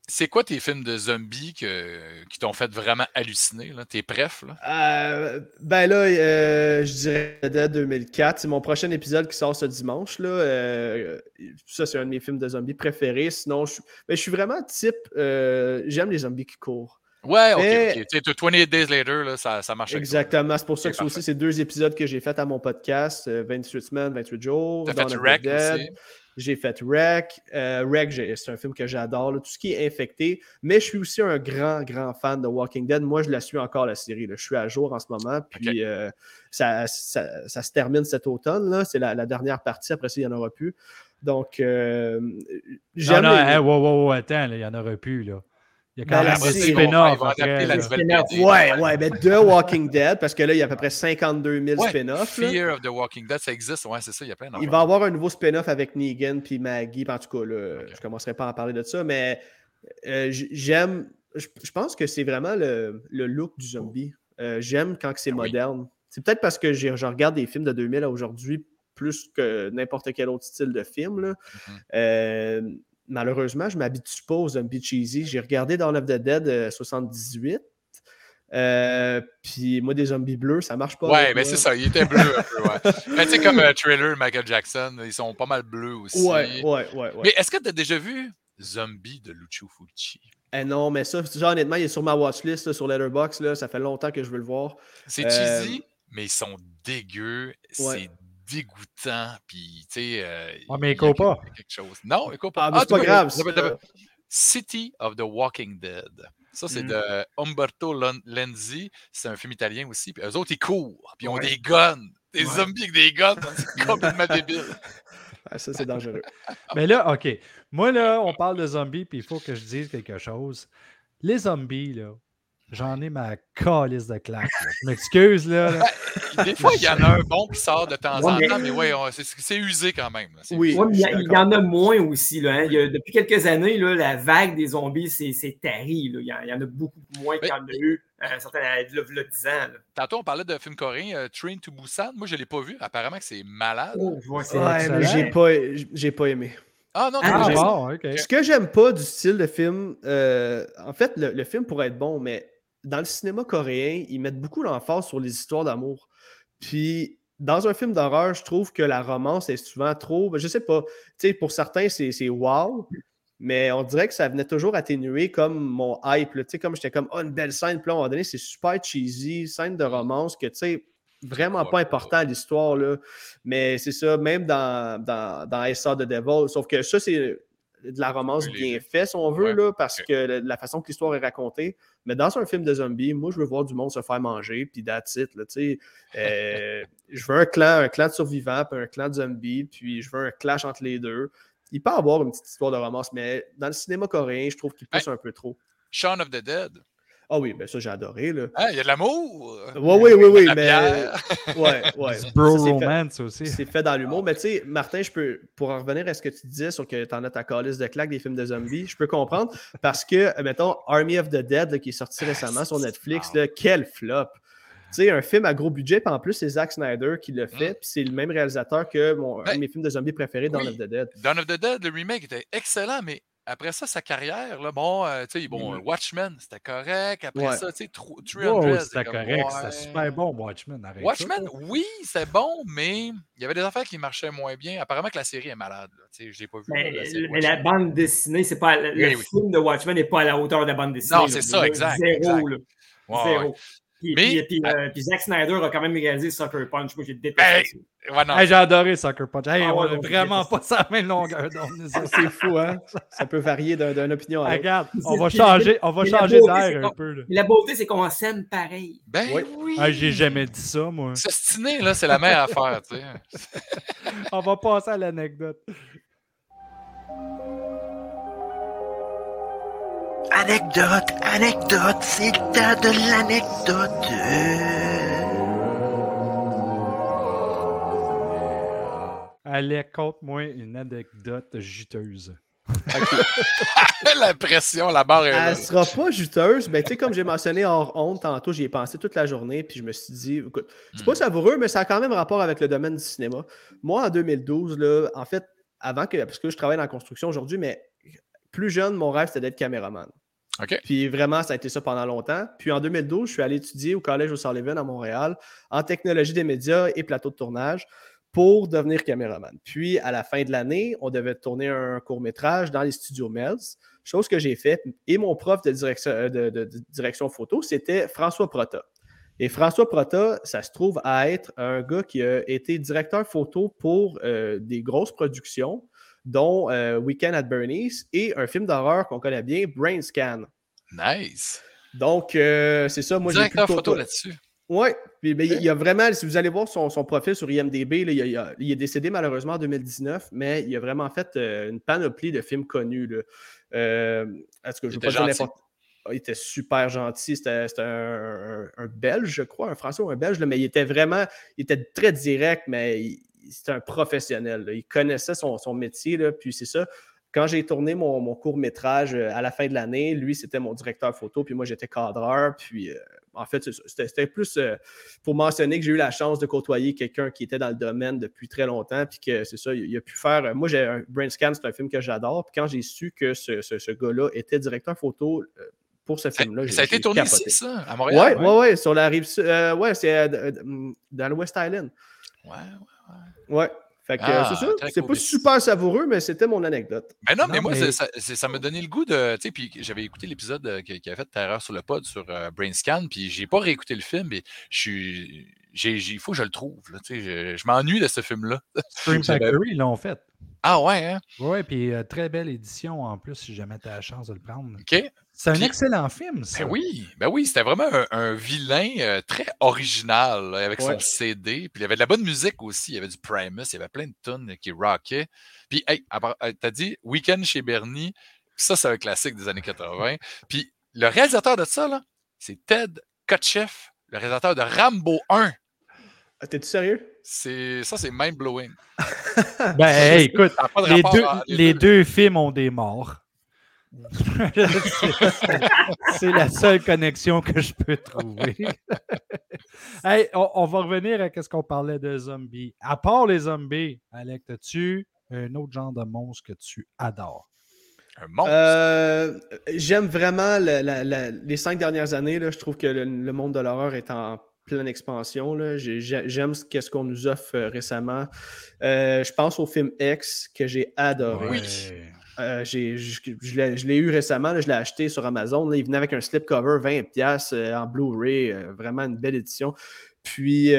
C'est quoi tes films de zombies que- qui t'ont fait vraiment halluciner? Là? Tes prefs? Là? Euh, ben là, euh, je dirais Dead 2004. C'est mon prochain épisode qui sort ce dimanche. Là. Euh, ça, c'est un de mes films de zombies préférés. Sinon, je, ben, je suis vraiment type. euh, J'aime les zombies qui courent. Ouais, ok. Ok. Tu sais, 28 Days Later, là, ça, ça marche. Exactement. C'est pour ça que c'est aussi ces deux épisodes que j'ai fait à mon podcast euh, 28 semaines, 28 jours. T'as fait Wreck aussi? J'ai fait Wreck. Euh, Wreck, j'ai- c'est un film que j'adore. Tout ce qui est infecté. Mais je suis aussi un grand, grand fan de Walking Dead. Moi, je la suis encore, la série. là. Je suis à jour en ce moment. Puis euh, ça, ça- ça se termine cet automne. C'est la, la dernière partie. Après ça, il n'y en aura plus. Donc, euh, Non, j'aime. non, les- hein, wow, wow, wow, attends, là, il n'y en aurait plus. Là. Il y a quand même des spin-offs. BD. Ouais, ouais, mais The Walking Dead, parce que là, il y a à peu près 52 000 Ouais, spin-offs. là. Fear of the Walking Dead, ça existe. Ouais, c'est ça, il y a plein Il va y avoir un nouveau spin-off avec Negan puis Maggie. En tout cas, là, je ne commencerai pas à en parler de ça, mais euh, j'aime. Je pense que c'est vraiment le, le look du zombie. Euh, j'aime quand c'est Oui. moderne. C'est peut-être parce que j'ai- je regarde des films de 2000 à aujourd'hui plus que n'importe quel autre style de film. là. Mhm. Euh, malheureusement, je ne m'habitue pas aux zombies cheesy. J'ai regardé Dawn of the Dead euh, 78. Euh, puis moi, des zombies bleus, ça marche pas. Ouais, moi. c'est ça, il était bleu un peu, ouais. Mais tu sais, comme euh, Trailer, Michael Jackson, ils sont pas mal bleus aussi. Ouais, ouais, ouais. ouais. Mais est-ce que tu as déjà vu Zombie de Lucio Fulci? Eh non, mais ça, ça, honnêtement, il est sur ma watchlist là, sur Letterboxd. Là, ça fait longtemps que je veux le voir. C'est Euh, cheesy, mais ils sont dégueux. Ouais. C'est dégoûtant. Puis, tu sais. euh, Ouais, mais il y a écoute pas. quelque- chose. Non, écoute pas. Ah, mais c'est pas grave. City of the Walking Dead. Ça, c'est Mm. de Umberto Lenzi. C'est un film italien aussi. Puis eux autres, ils courent. Puis ils ont Ouais. des guns. Des Ouais. zombies avec des guns. C'est complètement débile. Ah, ça, c'est dangereux. Mais là, OK. Moi, là, on parle de zombies, puis il faut que je dise quelque chose. Les zombies, là, j'en ai ma calice de claque. là. Je m'excuse, là. là. Des fois, il y en a un bon qui sort de temps Ouais, en temps, mais ouais, c'est- c'est usé quand même. là. Oui. usé. Ouais, mais il y, en a moins aussi. Là, hein. Il y a- depuis quelques années, là, la vague des zombies, c'est c'est tari. là. Il, y en, il y en a beaucoup moins qu'il y en a eu euh, certains, là, là, 10 ans. Tantôt, on parlait de film coréen, euh, Train to Busan. Moi, je ne l'ai pas vu. Apparemment que c'est malade. Oh, ouais, c'est Ouais, mais j'ai pas, j'ai pas aimé. Ah non, Ah, Ah, bon. Ce que j'aime pas du style de film, euh, en fait, le, le film pourrait être bon, mais dans le cinéma coréen, ils mettent beaucoup l'emphase sur les histoires d'amour. Puis, dans un film d'horreur, je trouve que la romance est souvent trop. ben, Je sais pas. Tu sais, pour certains, c'est wow, mais on dirait que ça venait toujours atténuer comme mon hype. là. Tu sais, comme j'étais comme, oh, une belle scène. Puis là, à un moment donné, c'est super cheesy, scène de romance que, tu sais, vraiment pas important à l'histoire. là. Mais c'est ça, même dans, dans, dans I Saw the Devil. Sauf que ça, c'est de la romance Oui, bien faite, si on veut, Ouais, là, parce que la, façon que l'histoire est racontée. Mais dans un film de zombies, moi, je veux voir du monde se faire manger, puis that's it, là, sais. Euh, je veux un clan, un clan de survivants, puis un clan de zombies, puis je veux un clash entre les deux. Il peut y avoir une petite histoire de romance, mais dans le cinéma coréen, je trouve qu'il pousse un peu trop. Shaun of the Dead. Ah oui, ben ça, j'ai adoré, là. Hein, Il y a de l'amour. Oui, oui, oui, oui, mais... Ouais, ouais. Bro Ça, c'est fait- romance aussi. C'est fait dans l'humour. Mais tu sais, Martin, je peux, pour en revenir à ce que tu disais sur que tu en as ta calice de claques des films de zombies, je peux comprendre parce que, mettons, Army of the Dead, là, qui est sorti récemment sur c'est Netflix, là, quel flop! Tu sais, un film à gros budget, puis en plus, c'est Zack Snyder qui le fait, Mm. puis c'est le même réalisateur que mon, un Ben, de mes films de zombies préférés, Dawn oui. of the Dead. Dawn of the Dead, le remake était excellent, mais après ça, sa carrière, là, bon, euh, tu sais, bon, Mm. Watchmen, c'était correct. Après Ouais. ça, tu sais, tro- 300, Wow, c'est c'était comme, correct. ouais. C'était super bon, Watchmen. Arrête Watchmen, ça. oui, c'est bon, mais il y avait des affaires qui marchaient moins bien. Apparemment que la série est malade. Tu sais, Je l'ai pas vu. Mais, là, la série mais la bande dessinée, c'est pas. Le, oui. film de Watchmen n'est pas à la hauteur de la bande dessinée. Non, c'est ça, exact, Zéro, exact. là. Ouais, Zéro. ouais. Puis, Mais- puis, puis, euh, puis Zack Snyder a quand même réalisé Sucker Punch. Moi, j'ai détesté Ben. Ouais, Hey, J'ai adoré Sucker Punch. Hey, Ah on ouais, a non, vraiment pas sa même longueur d'onde. C'est fou, hein? Ça peut varier d'un- d'une opinion à l'autre. Regarde, on va changer, on va changer d'air un peu. là. La beauté, c'est qu'on s'aime pareil. Ben Oui. oui. Hey, J'ai jamais dit ça, moi. S'ostiner, là, c'est la meilleure affaire, tu sais. On va passer à l'anecdote. Anecdote, anecdote, c'est le temps de l'anecdote. Allez, conte-moi une anecdote juteuse. la pression, la barre est là. Elle sera pas juteuse, mais tu sais, comme j'ai mentionné hors honte tantôt, j'y ai pensé toute la journée, puis je me suis dit, écoute, c'est pas Hmm. savoureux, mais ça a quand même rapport avec le domaine du cinéma. Moi, en 2012, là, en fait, avant que, parce que je travaille dans la construction aujourd'hui, mais plus jeune, mon rêve, c'était d'être caméraman. Puis vraiment, ça a été ça pendant longtemps. Puis en 2012, je suis allé étudier au Collège O'Sullivan à Montréal en technologie des médias et plateau de tournage pour devenir caméraman. Puis à la fin de l'année, on devait tourner un court-métrage dans les studios Melz, chose que j'ai fait. Et mon prof de direction, euh, de direction photo, c'était François Prota. Et François Prota, ça se trouve à être un gars qui a été directeur photo pour euh, des grosses productions, dont euh, Weekend at Bernie's et un film d'horreur qu'on connaît bien, Brain Scan. Nice. Donc, euh, c'est ça. Moi, j'ai plutôt- photo là-dessus. Oui, puis mais il y a vraiment, si vous allez voir son, son profil sur IMDB, là, il, y a- il est décédé malheureusement en 2019, mais il a vraiment fait euh, une panoplie de films connus. Là. Euh, est-ce que je Il veux pas était dire n'importe- Ah, Il était super gentil. C'était c'était un, un- un Belge, je crois, un Français ou un Belge, là, mais il était vraiment, il était très direct, mais il- c'était un professionnel. là. Il connaissait son, son métier, là, puis c'est ça. Quand j'ai tourné mon, mon court-métrage euh, à la fin de l'année, lui, c'était mon directeur photo, puis moi, j'étais cadreur. Puis, euh, en fait, c'est c'était plus euh, pour mentionner que j'ai eu la chance de côtoyer quelqu'un qui était dans le domaine depuis très longtemps, puis que c'est ça, il, il a pu faire. euh, Moi, j'ai un Brain Scan, c'est un film que j'adore. Puis quand j'ai su que ce, ce- ce gars-là était directeur photo pour ce film-là, ça a été tourné capoté. ici, ça, à Montréal? ouais, ouais, sur la rive euh, ouais, c'est euh, dans le West Island. Ouais, ouais. Ouais. Fait que Ah, euh, c'est ça. C'est pas super savoureux, mais c'était mon anecdote. Ben non, Non, mais moi, mais- ça, m'a donné le goût de. Tu sais, puis j'avais écouté l'épisode euh, qui, qui a fait Terreur sur le pod sur euh, Brain Scan, puis j'ai pas réécouté le film, mais je suis. Il faut que je le trouve. Là, tu sais, je je m'ennuie de ce film-là. Stream Factory, ils l'ont fait. Ah ouais, hein? Oui, puis euh, très belle édition en plus, si jamais tu as la chance de le prendre. OK. C'est un excellent film, ça. Ben oui, ben oui, c'était vraiment un, un vilain euh, très original là, avec son. CD. Puis il y avait de la bonne musique aussi. Il y avait du Primus, il y avait plein de tunes qui rockaient. Puis, hey, euh, t'as dit Weekend chez Bernie. Ça, c'est un classique des années 80. Puis le réalisateur de ça, là, c'est Ted Kotcheff, le réalisateur de Rambo 1. Ah, T'es-tu sérieux? C'est, ça, c'est mind-blowing. Ben, hey, écoute, Ça a pas de les rapport deux, à- les deux films ont des morts. C'est- C'est la seule connexion que je peux trouver. Hey, on, on va revenir à ce qu'on parlait de zombies. À part les zombies, Alec, as-tu un autre genre de monstre que tu adores? Un monstre? Euh, J'aime vraiment la- la- la- les cinq dernières années. Là, je trouve que le, le monde de l'horreur est en pleine expansion. J'aime ce qu'on nous offre euh, récemment. Euh, je pense au film X que j'ai adoré. Ouais. Euh, je je l'ai eu récemment, là, je l'ai acheté sur Amazon. là, il venait avec un slipcover 20$ euh, en Blu-ray, euh, vraiment une belle édition. Puis,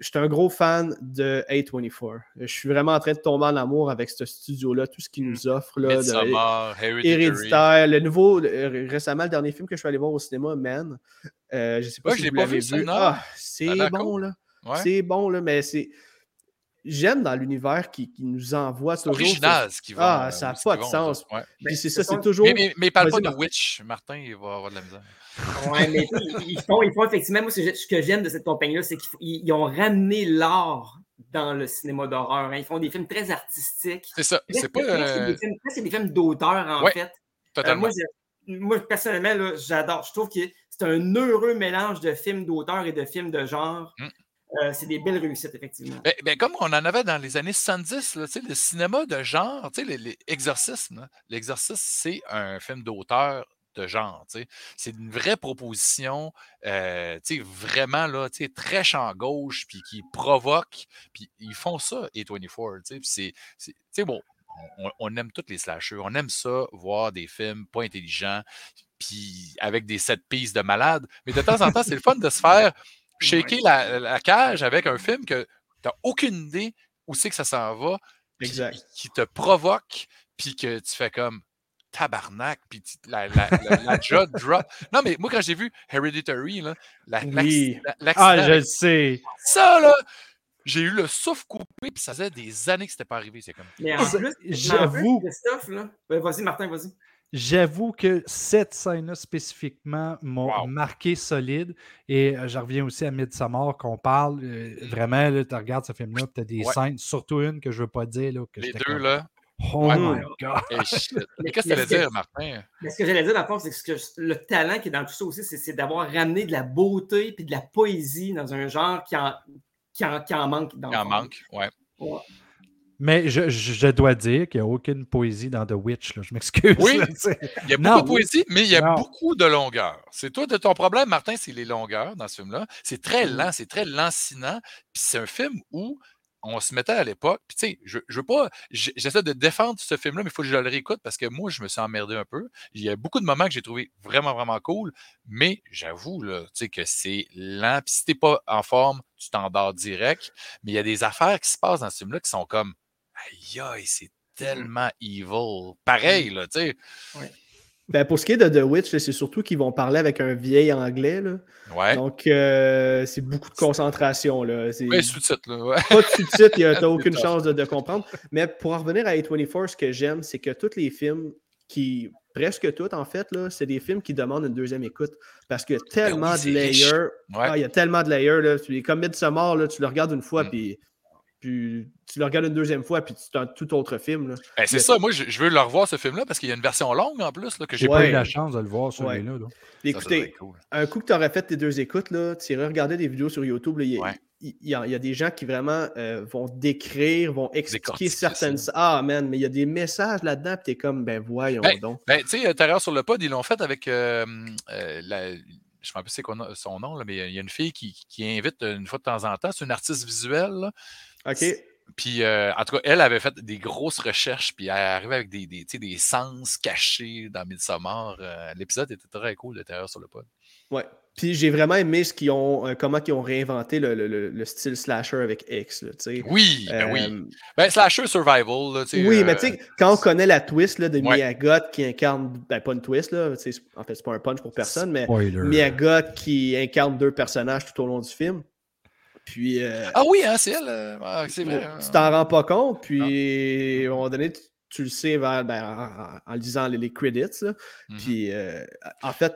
euh, j'étais un gros fan de A24. Je suis vraiment en train de tomber en amour avec ce studio-là, tout ce qu'il nous offre. Là, de-. Héréditaire, le nouveau, récemment, le dernier film que je suis allé voir au cinéma, Man. Euh, je sais pas Ouais, si je vous pas l'avez vu. Ah, c'est bon, là. Ouais. C'est bon, là, mais c'est. J'aime dans l'univers qui, qui nous envoie C'est toujours. original ce qu'ils vont. Ah, euh, ça a ce pas de sens. Ouais. Puis c'est ce ça, c'est toujours. Mais, mais, mais parle pas de Martin. Witch. Martin, il va avoir de la misère. Ouais, mais ils, font, ils font effectivement, moi, ce que j'aime de cette compagnie-là, c'est qu'ils ils- ils ont ramené l'art dans le cinéma d'horreur. hein. Ils font des films très artistiques. C'est ça. C'est pas. euh, des films- presque des films d'auteur, en Ouais, fait. Euh, totalement. moi, personnellement, là, j'adore. Je trouve que c'est un heureux mélange de films d'auteur et de films de genre. Mm. Euh, c'est des belles réussites, effectivement. Ben, ben, comme on en avait dans les années 70, là, tu sais, le cinéma de genre, là, l'exorcisme, c'est un film d'auteur de genre. C'est une vraie proposition, euh, vraiment là, très champ gauche, puis qui provoque, puis ils font ça, A24. tu sais, puis c'est- bon, on, aime tous les slashers, on aime ça, voir des films pas intelligents, puis avec des set pistes de malades, mais de temps en temps, c'est le fun de se faire shaker la, la cage avec un film que tu n'as aucune idée où c'est que ça s'en va, qui te provoque, puis que tu fais comme tabarnak, puis la, la, la, la jaw drop. Non, mais moi, quand j'ai vu Hereditary, là, la- Oui. Ah, je avec le sais. ça, là, j'ai eu le souffle coupé, puis ça faisait des années que c'était pas arrivé. C'est comme. Mais en Ça, plus, j'avoue. Christophe, là. Ouais, vas-y, Martin, vas-y. J'avoue que cette scène-là spécifiquement m'a Wow. marqué solide. Et euh, je reviens aussi à Midsommar qu'on parle. euh, vraiment, tu regardes ce film-là, tu as des Ouais. scènes, surtout une que je ne veux pas dire. Là, que Les deux, comme, là. Oh Ouais. my God! Shit. Mais qu'est-ce que tu mais allais ce que- dire, Martin? Mais ce que j'allais dire, dans le fond, c'est que le talent qui est dans tout ça aussi, c'est- d'avoir ramené de la beauté et de la poésie dans un genre qui en, qui en, qui en manque. Dans le en manque, ouais. Ouais. Mais je, je- dois dire qu'il n'y a aucune poésie dans The Witch. là. Je m'excuse. Oui. là. Il y a Non, beaucoup de poésie, mais il y a Non. beaucoup de longueur. C'est toi de ton problème, Martin, c'est les longueurs dans ce film-là. C'est très lent, c'est très lancinant. Puis c'est un film où on se mettait à l'époque. Puis tu sais, je, je veux pas. J'essaie de défendre ce film-là, mais il faut que je le réécoute parce que moi, je me suis emmerdé un peu. Il y a beaucoup de moments que j'ai trouvé vraiment, vraiment cool. Mais j'avoue, là, tu sais, que c'est lent. Puis si t'es pas en forme, tu t'endors direct. Mais il y a des affaires qui se passent dans ce film-là qui sont comme Aïe, aïe, c'est tellement evil. Pareil, là, tu sais. Ben, pour ce qui est de The Witch, c'est surtout qu'ils vont parler avec un vieil anglais. Là. Ouais. Donc, euh, c'est beaucoup de concentration. Là. Ouais, sous-titre. Ouais. pas de sous-titres, tu n'as aucune chance de, de comprendre. Mais pour en revenir à A24, ce que j'aime, c'est que tous les films qui, presque tous en fait, là, c'est des films qui demandent une deuxième écoute. Parce qu'il y a tellement Ben oui, de layers. Ouais. Ah, il y a tellement de layers. Là. Tu- Comme Midsommar, là, tu le regardes une fois, Mm. puis, puis tu le regardes une deuxième fois, puis c'est un tout autre film. Là. Ben, c'est Mais- ça, moi je, je veux le revoir ce film-là parce qu'il y a une version longue en plus là, que j'ai pas Ouais. eu la chance de le voir, celui-là. là. Ça, ça doit Écoutez, cool. un coup que tu aurais fait tes deux écoutes, là, tu irais regarder des vidéos sur YouTube. là, Il y, a- Ouais. il- il y a, il y a des gens qui vraiment euh, vont décrire, vont expliquer certaines. ça. Ah, man, mais il y a des messages là-dedans, puis t'es comme, ben voyons Ben, donc. Ben, tu sais, euh, Terreur sur le pod, ils l'ont fait avec euh, euh, la- je me rappelle c'est son nom, là, mais il y a une fille qui, qui invite une fois de temps en temps. C'est une artiste visuelle. là. OK. Puis, euh, en tout cas, elle avait fait des grosses recherches, puis elle arrivait avec des, des, tu sais, des sens cachés dans Midsommar. Euh, L'épisode était très cool de Terreur sur le pod. Ouais. Puis j'ai vraiment aimé ce qu'ils ont, euh, comment ils ont réinventé le, le- le- le style slasher avec X. Là, tu sais. Oui, ben oui. Ben, slasher survival. Là, tu sais, oui, euh, mais tu sais, quand on connaît la twist là, de Ouais. Goth qui incarne, ben pas une twist, là, tu sais, en fait, c'est pas un punch pour personne, mais Spoiler. Goth qui incarne deux personnages tout au long du film. Puis, euh, Ah oui, hein, c'est elle. euh, ah, c'est vrai. hein. tu t'en rends pas compte, puis à un moment donné, tu, tu le sais vers- ben, en, en- lisant les, les credits. là. Mhm. Puis, euh, en fait,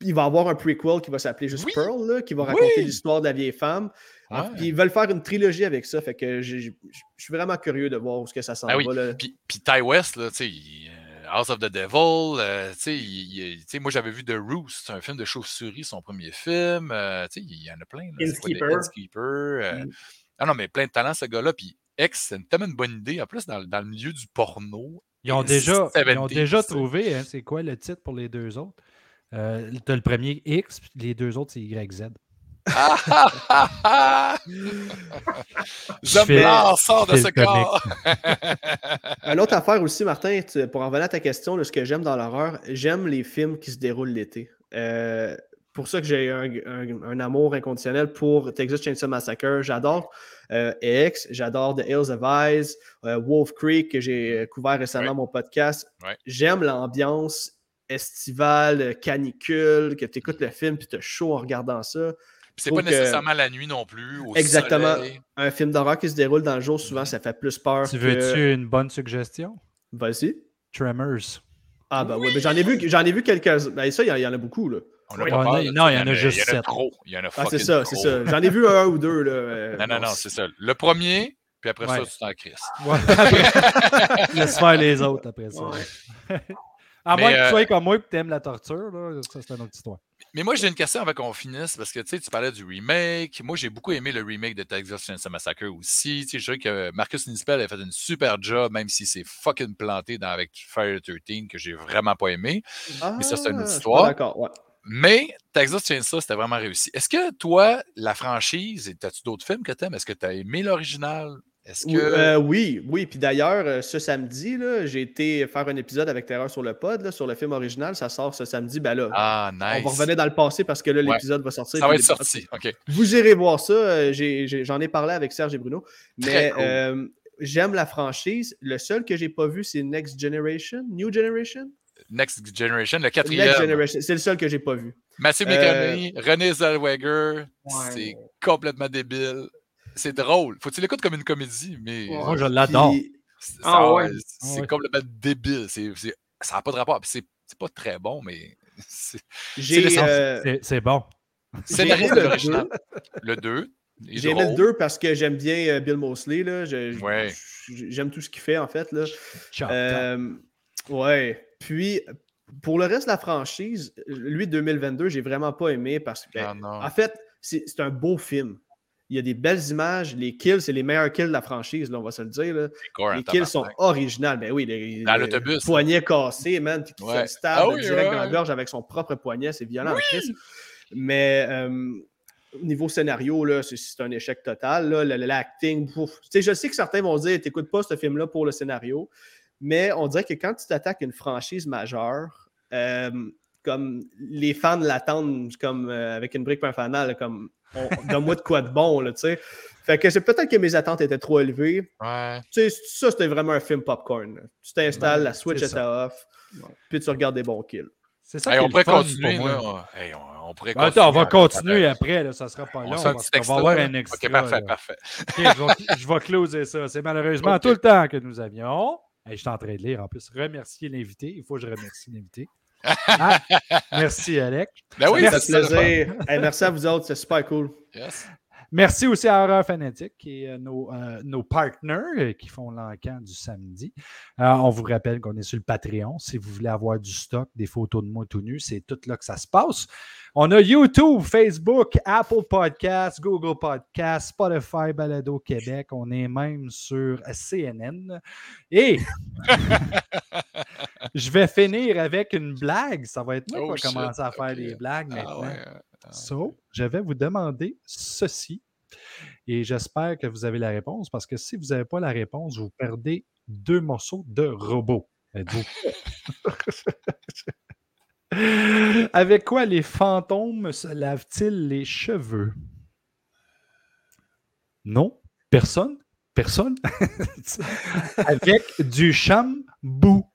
il va y avoir un prequel qui va s'appeler juste Oui. Pearl, là, qui va raconter Oui. l'histoire de la vieille femme. Puis ils veulent faire une trilogie avec ça, fait que je suis vraiment curieux de voir où ce que ça s'en Ah oui. va. là. Puis, puis Ty West, là, tu sais, il- House of the Devil, euh, tu il- il- tu moi j'avais vu The Roost, c'est un film de chauve-souris, son premier film, euh, tu sais, il y en a plein. là, euh, Mm. Ah non, mais plein de talent, ce gars-là. Puis X, c'est une- tellement une bonne idée, en plus, dans, dans le milieu du porno. Ils ont déjà, ils ont 70s, déjà tu trouvé, hein, c'est quoi le titre pour les deux autres? Euh, t'as le premier X, puis les deux autres, c'est YZ. Ah, ah, ah, ah! Sort de ce corps! Une autre affaire aussi, Martin, pour en revenir à ta question, là, ce que j'aime dans l'horreur, j'aime les films qui se déroulent l'été. Euh, pour ça que j'ai un, un- un amour inconditionnel pour Texas Chainsaw Massacre. J'adore euh, X, j'adore The Hills of Eyes, euh, Wolf Creek, que j'ai euh, couvert récemment Ouais. mon podcast. Ouais. J'aime l'ambiance estivale, canicule, que tu écoutes le film puis tu as chaud en regardant ça. Puis c'est pas que- nécessairement la nuit non plus. Au Exactement. soleil. Un film d'horreur qui se déroule dans le jour, souvent, ça fait plus peur. Tu que- veux-tu une bonne suggestion? Vas-y. Tremors. Ah, bah oui, mais j'en ai vu, j'en ai vu quelques. Ben, ça, il y en- il y, en a beaucoup, là. On a Oui. pas peur, non, il y en a juste Il y en a sept. trop. Il y en a Ah, c'est ça, c'est ça. J'en ai vu un ou deux, là. euh, Non, non, non, c'est ça. Le premier, puis après Ouais. ça, tu t'en crisses. Ouais, Laisse faire les autres après ça. à Mais, moins que euh, tu sois comme moi et que tu aimes la torture, là, ça c'est une autre histoire. Mais moi, j'ai une question avant qu'on finisse, parce que tu sais, tu parlais du remake. Moi, j'ai beaucoup aimé le remake de Texas Chainsaw Massacre aussi. Tu sais, je dirais que Marcus Nispel a fait une super job, même si c'est fucking planté dans, avec Fire 13, que j'ai vraiment pas aimé. mais ça, c'est une autre Ah, histoire. D'accord, ouais. Mais Texas Chainsaw, c'était vraiment réussi. Est-ce que toi, la franchise, et as-tu d'autres films que t'aimes? Est-ce que tu as aimé l'original? Est-ce Oui, que. euh, oui, oui. Puis d'ailleurs, euh, ce samedi, j'ai été faire un épisode avec Terreur sur le pod, là, sur le film original. Ça sort ce samedi. Ben là, Ah, on nice. va revenir dans le passé parce que là, Ouais. l'épisode va sortir. Ça va être sorti. Vous irez voir ça. euh, J'en ai, parlé avec Serge et Bruno. Mais cool. euh, j'aime la franchise. Le seul que j'ai pas vu, c'est Next Generation. New Generation? Next Generation, le Next quatrième. Generation. C'est le seul que j'ai pas vu. Matthew Euh, McConaughey, René Zellweger, Ouais. c'est complètement débile. C'est drôle. Faut que tu l'écoutes comme une comédie, mais. Moi, je l'adore. Puis- c'est- Ah ouais. c'est Ah ouais. complètement débile. C'est c'est ça n'a pas de rapport. C'est c'est pas très bon, mais c'est euh, C'est- C'est bon. de le l'original. Le 2. j'ai aimé le 2 parce que j'aime bien euh, Bill Mosley. Là. Ouais. J'aime tout ce qu'il fait, en fait. Là. Euh, ouais. Puis, pour le reste de la franchise, lui, 2022, j'ai vraiment pas aimé parce que, ben, Ah non. en fait, c'est c'est un beau film. Il y a des belles images. Les kills, c'est les meilleurs kills de la franchise, là, on va se le dire. là. Gore, Les kills sont originales. Ben oui, les, Dans l'autobus, Poignets cassés, man. Qui fait Ouais. le stab Ah oui, direct ouais, dans la gorge avec son propre poignet. C'est violent. Mais euh, au niveau scénario, c'est- un échec total. L'acting, je sais que certains vont dire t'écoutes pas ce film-là pour le scénario, mais on dirait que quand tu t'attaques à une franchise majeure, euh, comme les fans l'attendent comme euh, avec une brique fanal, comme donne-moi de quoi de bon, là, tu sais. Fait que c'est peut-être que mes attentes étaient trop élevées. Ouais. Tu sais, ça, c'était vraiment un film popcorn. là. Tu t'installes, Ouais, la Switch est à off, puis tu regardes des bons kills. C'est ça Hey, qui est on le pourrait fun continuer, pour moi. là. Hey, on, on pourrait Ben, Attends, on va continuer après, là, ça sera pas On long. texto, va avoir là. un extra. Ok, parfait, là. parfait. Je, vais, je vais closer ça. C'est malheureusement tout le temps que nous avions. Hey, je suis en train de lire en plus. Remercier l'invité. Il faut que je remercie l'invité. Ah, merci, Alex. Ben oui, ça. fun. plaisir. Hey, merci à vous autres, c'est super cool. Yes. Merci aussi à Horreur Fanatique et euh, nos, euh, nos partners euh, qui font l'encan du samedi. Euh, on vous rappelle qu'on est sur le Patreon. Si vous voulez avoir du stock, des photos de moi tout nu, c'est tout là que ça se passe. On a YouTube, Facebook, Apple Podcasts, Google Podcasts, Spotify, Balado Québec. On est même sur CNN. Et je vais finir avec une blague. Ça va être moi Oh, qui va shit, commencer à faire des blagues Ah maintenant. ouais. So, je vais vous demander ceci et j'espère que vous avez la réponse parce que si vous n'avez pas la réponse, vous perdez deux morceaux de robot. Êtes-vous? Avec quoi les fantômes se lavent-ils les cheveux? Non? Personne? Personne? Avec du chambou.